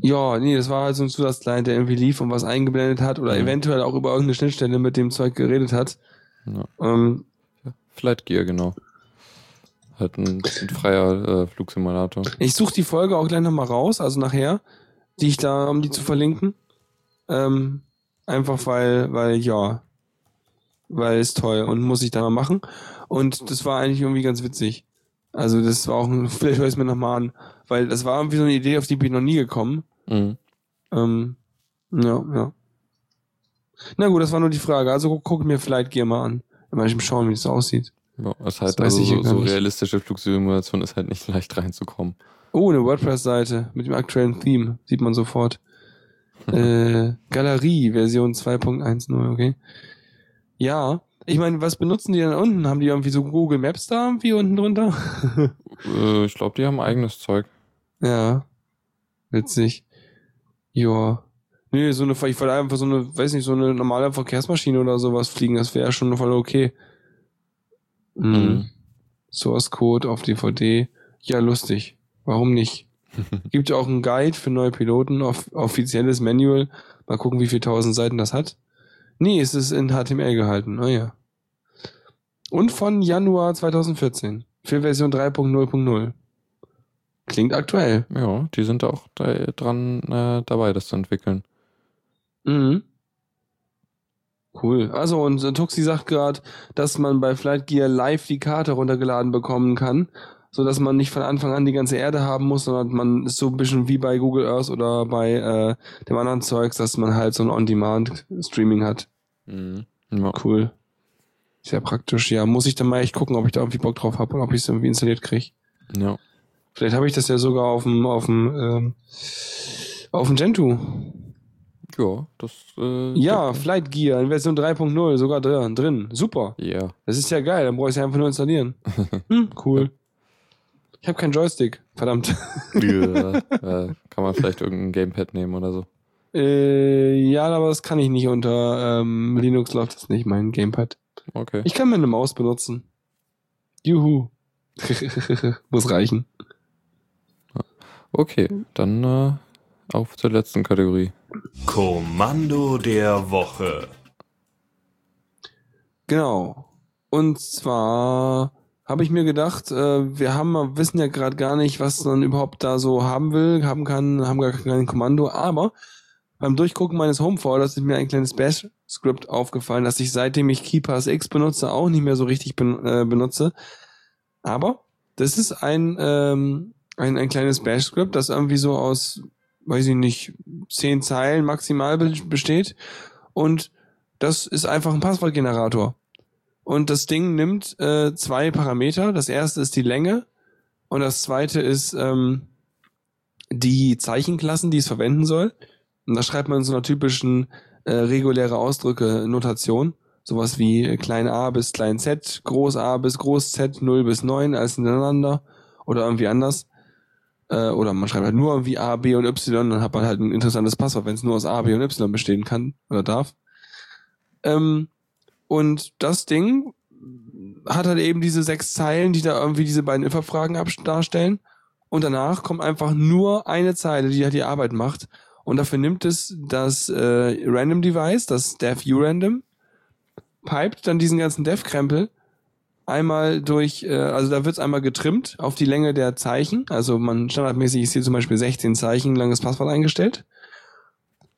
Ja, nee, das war halt so ein Zusatzclient, der irgendwie lief und was eingeblendet hat oder mhm. eventuell auch über irgendeine Schnittstelle mit dem Zeug geredet hat. Ja. Ähm, ja, Flight Gear, genau. Halt ein, ein freier äh, Flugsimulator. Ich suche die Folge auch gleich nochmal raus, also nachher, die ich da, um die zu verlinken. Ähm, einfach weil, weil, ja, weil es toll und muss ich da mal machen. Und das war eigentlich irgendwie ganz witzig. Also das war auch ein, vielleicht höre ich es mir nochmal an, weil das war irgendwie so eine Idee, auf die bin ich noch nie gekommen. Mhm. Ähm, ja, ja. Na gut, das war nur die Frage. Also guck, mir vielleicht Gear mal an. Dann mal schauen, wie das aussieht. Ja, ist halt also so, so realistische Flugsimulation ist halt nicht leicht reinzukommen. Oh, eine WordPress-Seite mit dem aktuellen Theme. Sieht man sofort. äh, Galerie, Version 2.10, okay. Ja, ich meine, was benutzen die denn unten? Haben die irgendwie so Google Maps da irgendwie unten drunter? äh, ich glaube, die haben eigenes Zeug. Ja. Witzig. Ja. Nee, so eine, ich wollte einfach so eine, weiß nicht, so eine normale Verkehrsmaschine oder sowas fliegen, das wäre schon voll okay. Mhm. mhm. Source Code auf DVD. Ja, lustig. Warum nicht? Gibt ja auch einen Guide für neue Piloten, off offizielles Manual. Mal gucken, wie viele tausend Seiten das hat. Nee, es ist in HTML gehalten. Oh ja. Und von Januar 2014. Für Version 3.0.0. Klingt aktuell. Ja, die sind auch dran äh, dabei, das zu entwickeln. Mhm. Cool. Also, und Tuxi sagt gerade, dass man bei Flight Gear live die Karte runtergeladen bekommen kann, so dass man nicht von Anfang an die ganze Erde haben muss, sondern man ist so ein bisschen wie bei Google Earth oder bei äh, dem anderen Zeugs, dass man halt so ein On-Demand-Streaming hat. Mhm. Ja. Cool. Sehr praktisch. Ja, muss ich dann mal echt gucken, ob ich da irgendwie Bock drauf habe oder ob ich es irgendwie installiert kriege. Ja. Vielleicht habe ich das ja sogar auf dem auf dem ähm, auf dem Gentoo. Ja, das. Äh, ja, Flight Gear in Version 3.0 sogar drin. drin. Super. Ja. Das ist ja geil. Dann brauche ich es einfach nur installieren. hm, cool. Ich habe keinen Joystick. Verdammt. ja, äh, kann man vielleicht irgendein Gamepad nehmen oder so. Äh, ja, aber das kann ich nicht unter ähm, Linux läuft das nicht, mein Gamepad. Okay. Ich kann meine Maus benutzen. Juhu. Muss reichen. Okay, dann äh, auf zur letzten Kategorie. Kommando der Woche. Genau. Und zwar habe ich mir gedacht, äh, wir haben, wissen ja gerade gar nicht, was man überhaupt da so haben will, haben kann, haben gar kein Kommando, aber beim Durchgucken meines Homefolders ist mir ein kleines Bash-Script aufgefallen, das ich seitdem ich KeyPass X benutze auch nicht mehr so richtig ben, äh, benutze. Aber das ist ein, ähm, ein, ein kleines Bash-Script, das irgendwie so aus, weiß ich nicht, zehn Zeilen maximal besteht. Und das ist einfach ein Passwortgenerator. Und das Ding nimmt äh, zwei Parameter. Das erste ist die Länge und das zweite ist ähm, die Zeichenklassen, die es verwenden soll. Und da schreibt man in so einer typischen äh, reguläre Ausdrücke Notation. Sowas wie klein a bis klein z, groß a bis groß z, 0 bis 9, alles hintereinander. Oder irgendwie anders. Äh, oder man schreibt halt nur irgendwie a, b und y, dann hat man halt ein interessantes Passwort, wenn es nur aus a, b und y bestehen kann oder darf. Ähm, und das Ding hat halt eben diese sechs Zeilen, die da irgendwie diese beiden if-Fragen darstellen. Und danach kommt einfach nur eine Zeile, die halt die Arbeit macht. Und dafür nimmt es das äh, Random Device, das Dev Random, pipet dann diesen ganzen Dev-Krempel einmal durch, äh, also da wird es einmal getrimmt auf die Länge der Zeichen. Also man standardmäßig ist hier zum Beispiel 16 Zeichen langes Passwort eingestellt.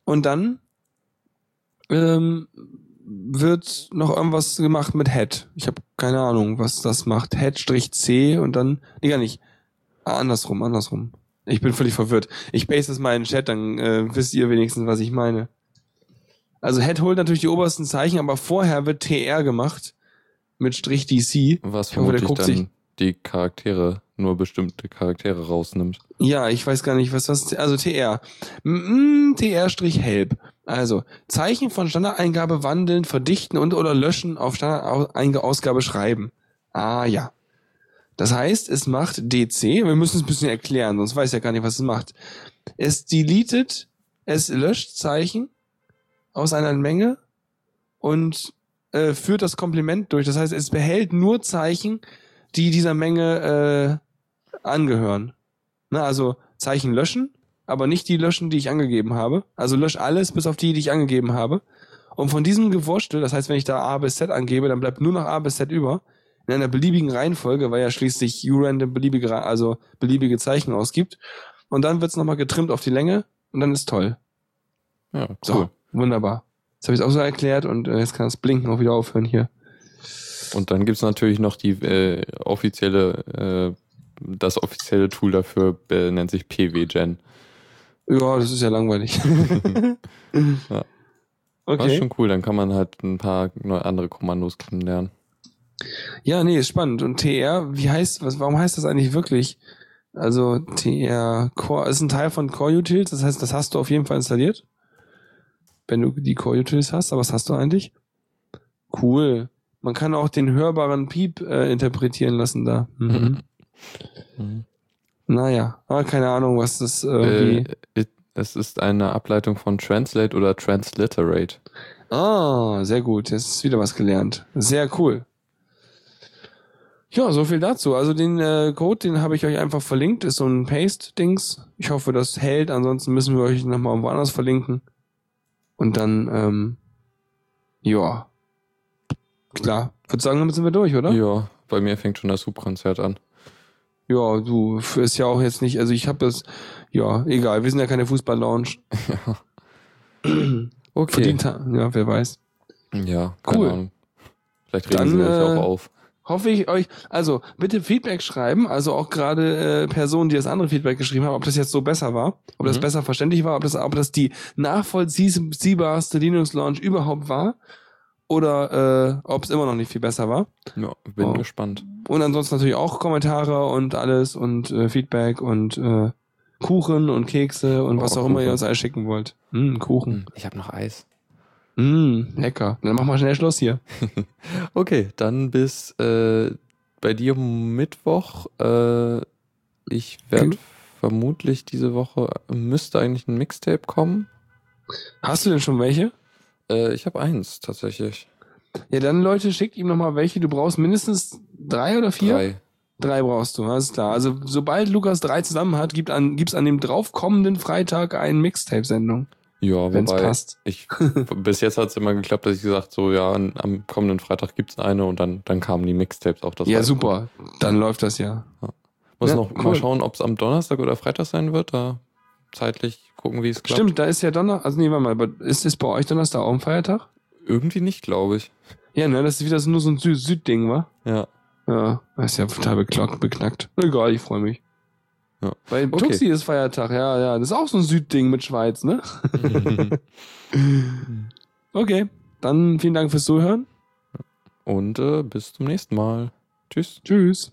Und dann ähm, wird noch irgendwas gemacht mit Head. Ich habe keine Ahnung, was das macht. Head-C und dann, nee, gar nicht. Ah, andersrum, andersrum. Ich bin völlig verwirrt. Ich base das mal in den Chat, dann äh, wisst ihr wenigstens, was ich meine. Also Head holt natürlich die obersten Zeichen, aber vorher wird TR gemacht mit Strich DC. Was Ich hoffe, guckt dann sich- die Charaktere, nur bestimmte Charaktere rausnimmt. Ja, ich weiß gar nicht, was das, also TR. Mm, TR-Help. Also, Zeichen von Standardeingabe wandeln, verdichten und oder löschen auf Standardausgabe schreiben. Ah, ja. Das heißt, es macht DC, wir müssen es ein bisschen erklären, sonst weiß ich ja gar nicht, was es macht. Es deletet, es löscht Zeichen aus einer Menge und äh, führt das Kompliment durch. Das heißt, es behält nur Zeichen, die dieser Menge äh, angehören. Na, also Zeichen löschen, aber nicht die löschen, die ich angegeben habe. Also lösch alles bis auf die, die ich angegeben habe. Und von diesem Gewurstel, das heißt, wenn ich da A bis Z angebe, dann bleibt nur noch A bis Z über. In einer beliebigen Reihenfolge, weil ja schließlich urandom beliebige, also beliebige Zeichen ausgibt. Und dann wird's nochmal getrimmt auf die Länge und dann ist toll. Ja, cool. So, wunderbar. Jetzt habe ich auch so erklärt und äh, jetzt kann das Blinken auch wieder aufhören hier. Und dann gibt's natürlich noch die äh, offizielle, äh, das offizielle Tool dafür äh, nennt sich PWGen. Ja, das ist ja langweilig. Ja. Das ist Okay. schon cool, dann kann man halt ein paar neue andere Kommandos kennenlernen. Ja, nee, ist spannend. Und TR, wie heißt, was, warum heißt das eigentlich wirklich? Also TR Core ist ein Teil von Core Utils, das heißt, das hast du auf jeden Fall installiert. Wenn du die Core Utils hast, aber was hast du eigentlich? Cool. Man kann auch den hörbaren Piep äh, interpretieren lassen da. Mhm. Mhm. Naja, aber keine Ahnung, was das irgendwie. Äh, es ist eine Ableitung von Translate oder Transliterate. Ah, sehr gut. Jetzt ist wieder was gelernt. Sehr cool. Ja, so viel dazu. Also den äh, Code, den habe ich euch einfach verlinkt. Ist so ein Paste-Dings. Ich hoffe, das hält. Ansonsten müssen wir euch nochmal woanders verlinken. Und dann, ähm, ja. Klar. Würde sagen, damit sind wir durch, oder? Ja, bei mir fängt schon das Subkonzert an. Ja, du, ist ja auch jetzt nicht, also ich habe das, ja, egal, wir sind ja keine Fußball-Lounge. Okay. Verdient, ja, wer weiß. Ja, Cool. Ahnung. Vielleicht regen Dann, sie euch äh, auch auf. hoffe ich euch, also bitte Feedback schreiben, also auch gerade äh, Personen, die das andere Feedback geschrieben haben, ob das jetzt so besser war, ob das Mhm. besser verständlich war, ob das, ob das die nachvollziehbarste Linux-Launch überhaupt war oder äh, ob es immer noch nicht viel besser war. Ja, bin oh. gespannt. Und ansonsten natürlich auch Kommentare und alles und äh, Feedback und äh, Kuchen und Kekse und Oh, was auch immer ihr Kuchen. uns alles schicken wollt. Mm, Kuchen. Ich habe noch Eis. Mm, lecker. Dann machen wir schnell Schluss hier. Okay, dann bis äh, bei dir Mittwoch. Äh, ich werde Mhm. vermutlich diese Woche, müsste eigentlich ein Mixtape kommen. Hast du denn schon welche? Äh, ich habe eins tatsächlich. Ja, dann Leute, schickt ihm nochmal welche. Du brauchst mindestens drei oder vier? Drei. Drei brauchst du, alles klar. Also sobald Lukas drei zusammen hat, gibt an, gibt's an dem draufkommenden Freitag eine Mixtape-Sendung, Ja, wenn's wobei passt. ich bis jetzt hat es immer geklappt, dass ich gesagt so ja am kommenden Freitag gibt's eine und dann dann kamen die Mixtapes auch das Ja, super. Dann läuft das ja. Muss Ja, noch cool. mal schauen, ob es am Donnerstag oder Freitag sein wird. Da zeitlich gucken, wie es klappt. Stimmt, da ist ja Donner, also nee, warte mal, aber ist es bei euch Donnerstag auch ein Feiertag? Irgendwie nicht, glaube ich. Ja, ne, das ist wieder so nur so ein Sü Süd-Ding, wa? Ja. Ja, das ist ja total beklockt, beknackt. Egal, ich freue mich. Ja. Weil Okay. Tuxi ist Feiertag, ja, ja. Das ist auch so ein Südding mit Schweiz, ne? Okay, dann vielen Dank fürs Zuhören. Und äh, bis zum nächsten Mal. Tschüss. Tschüss.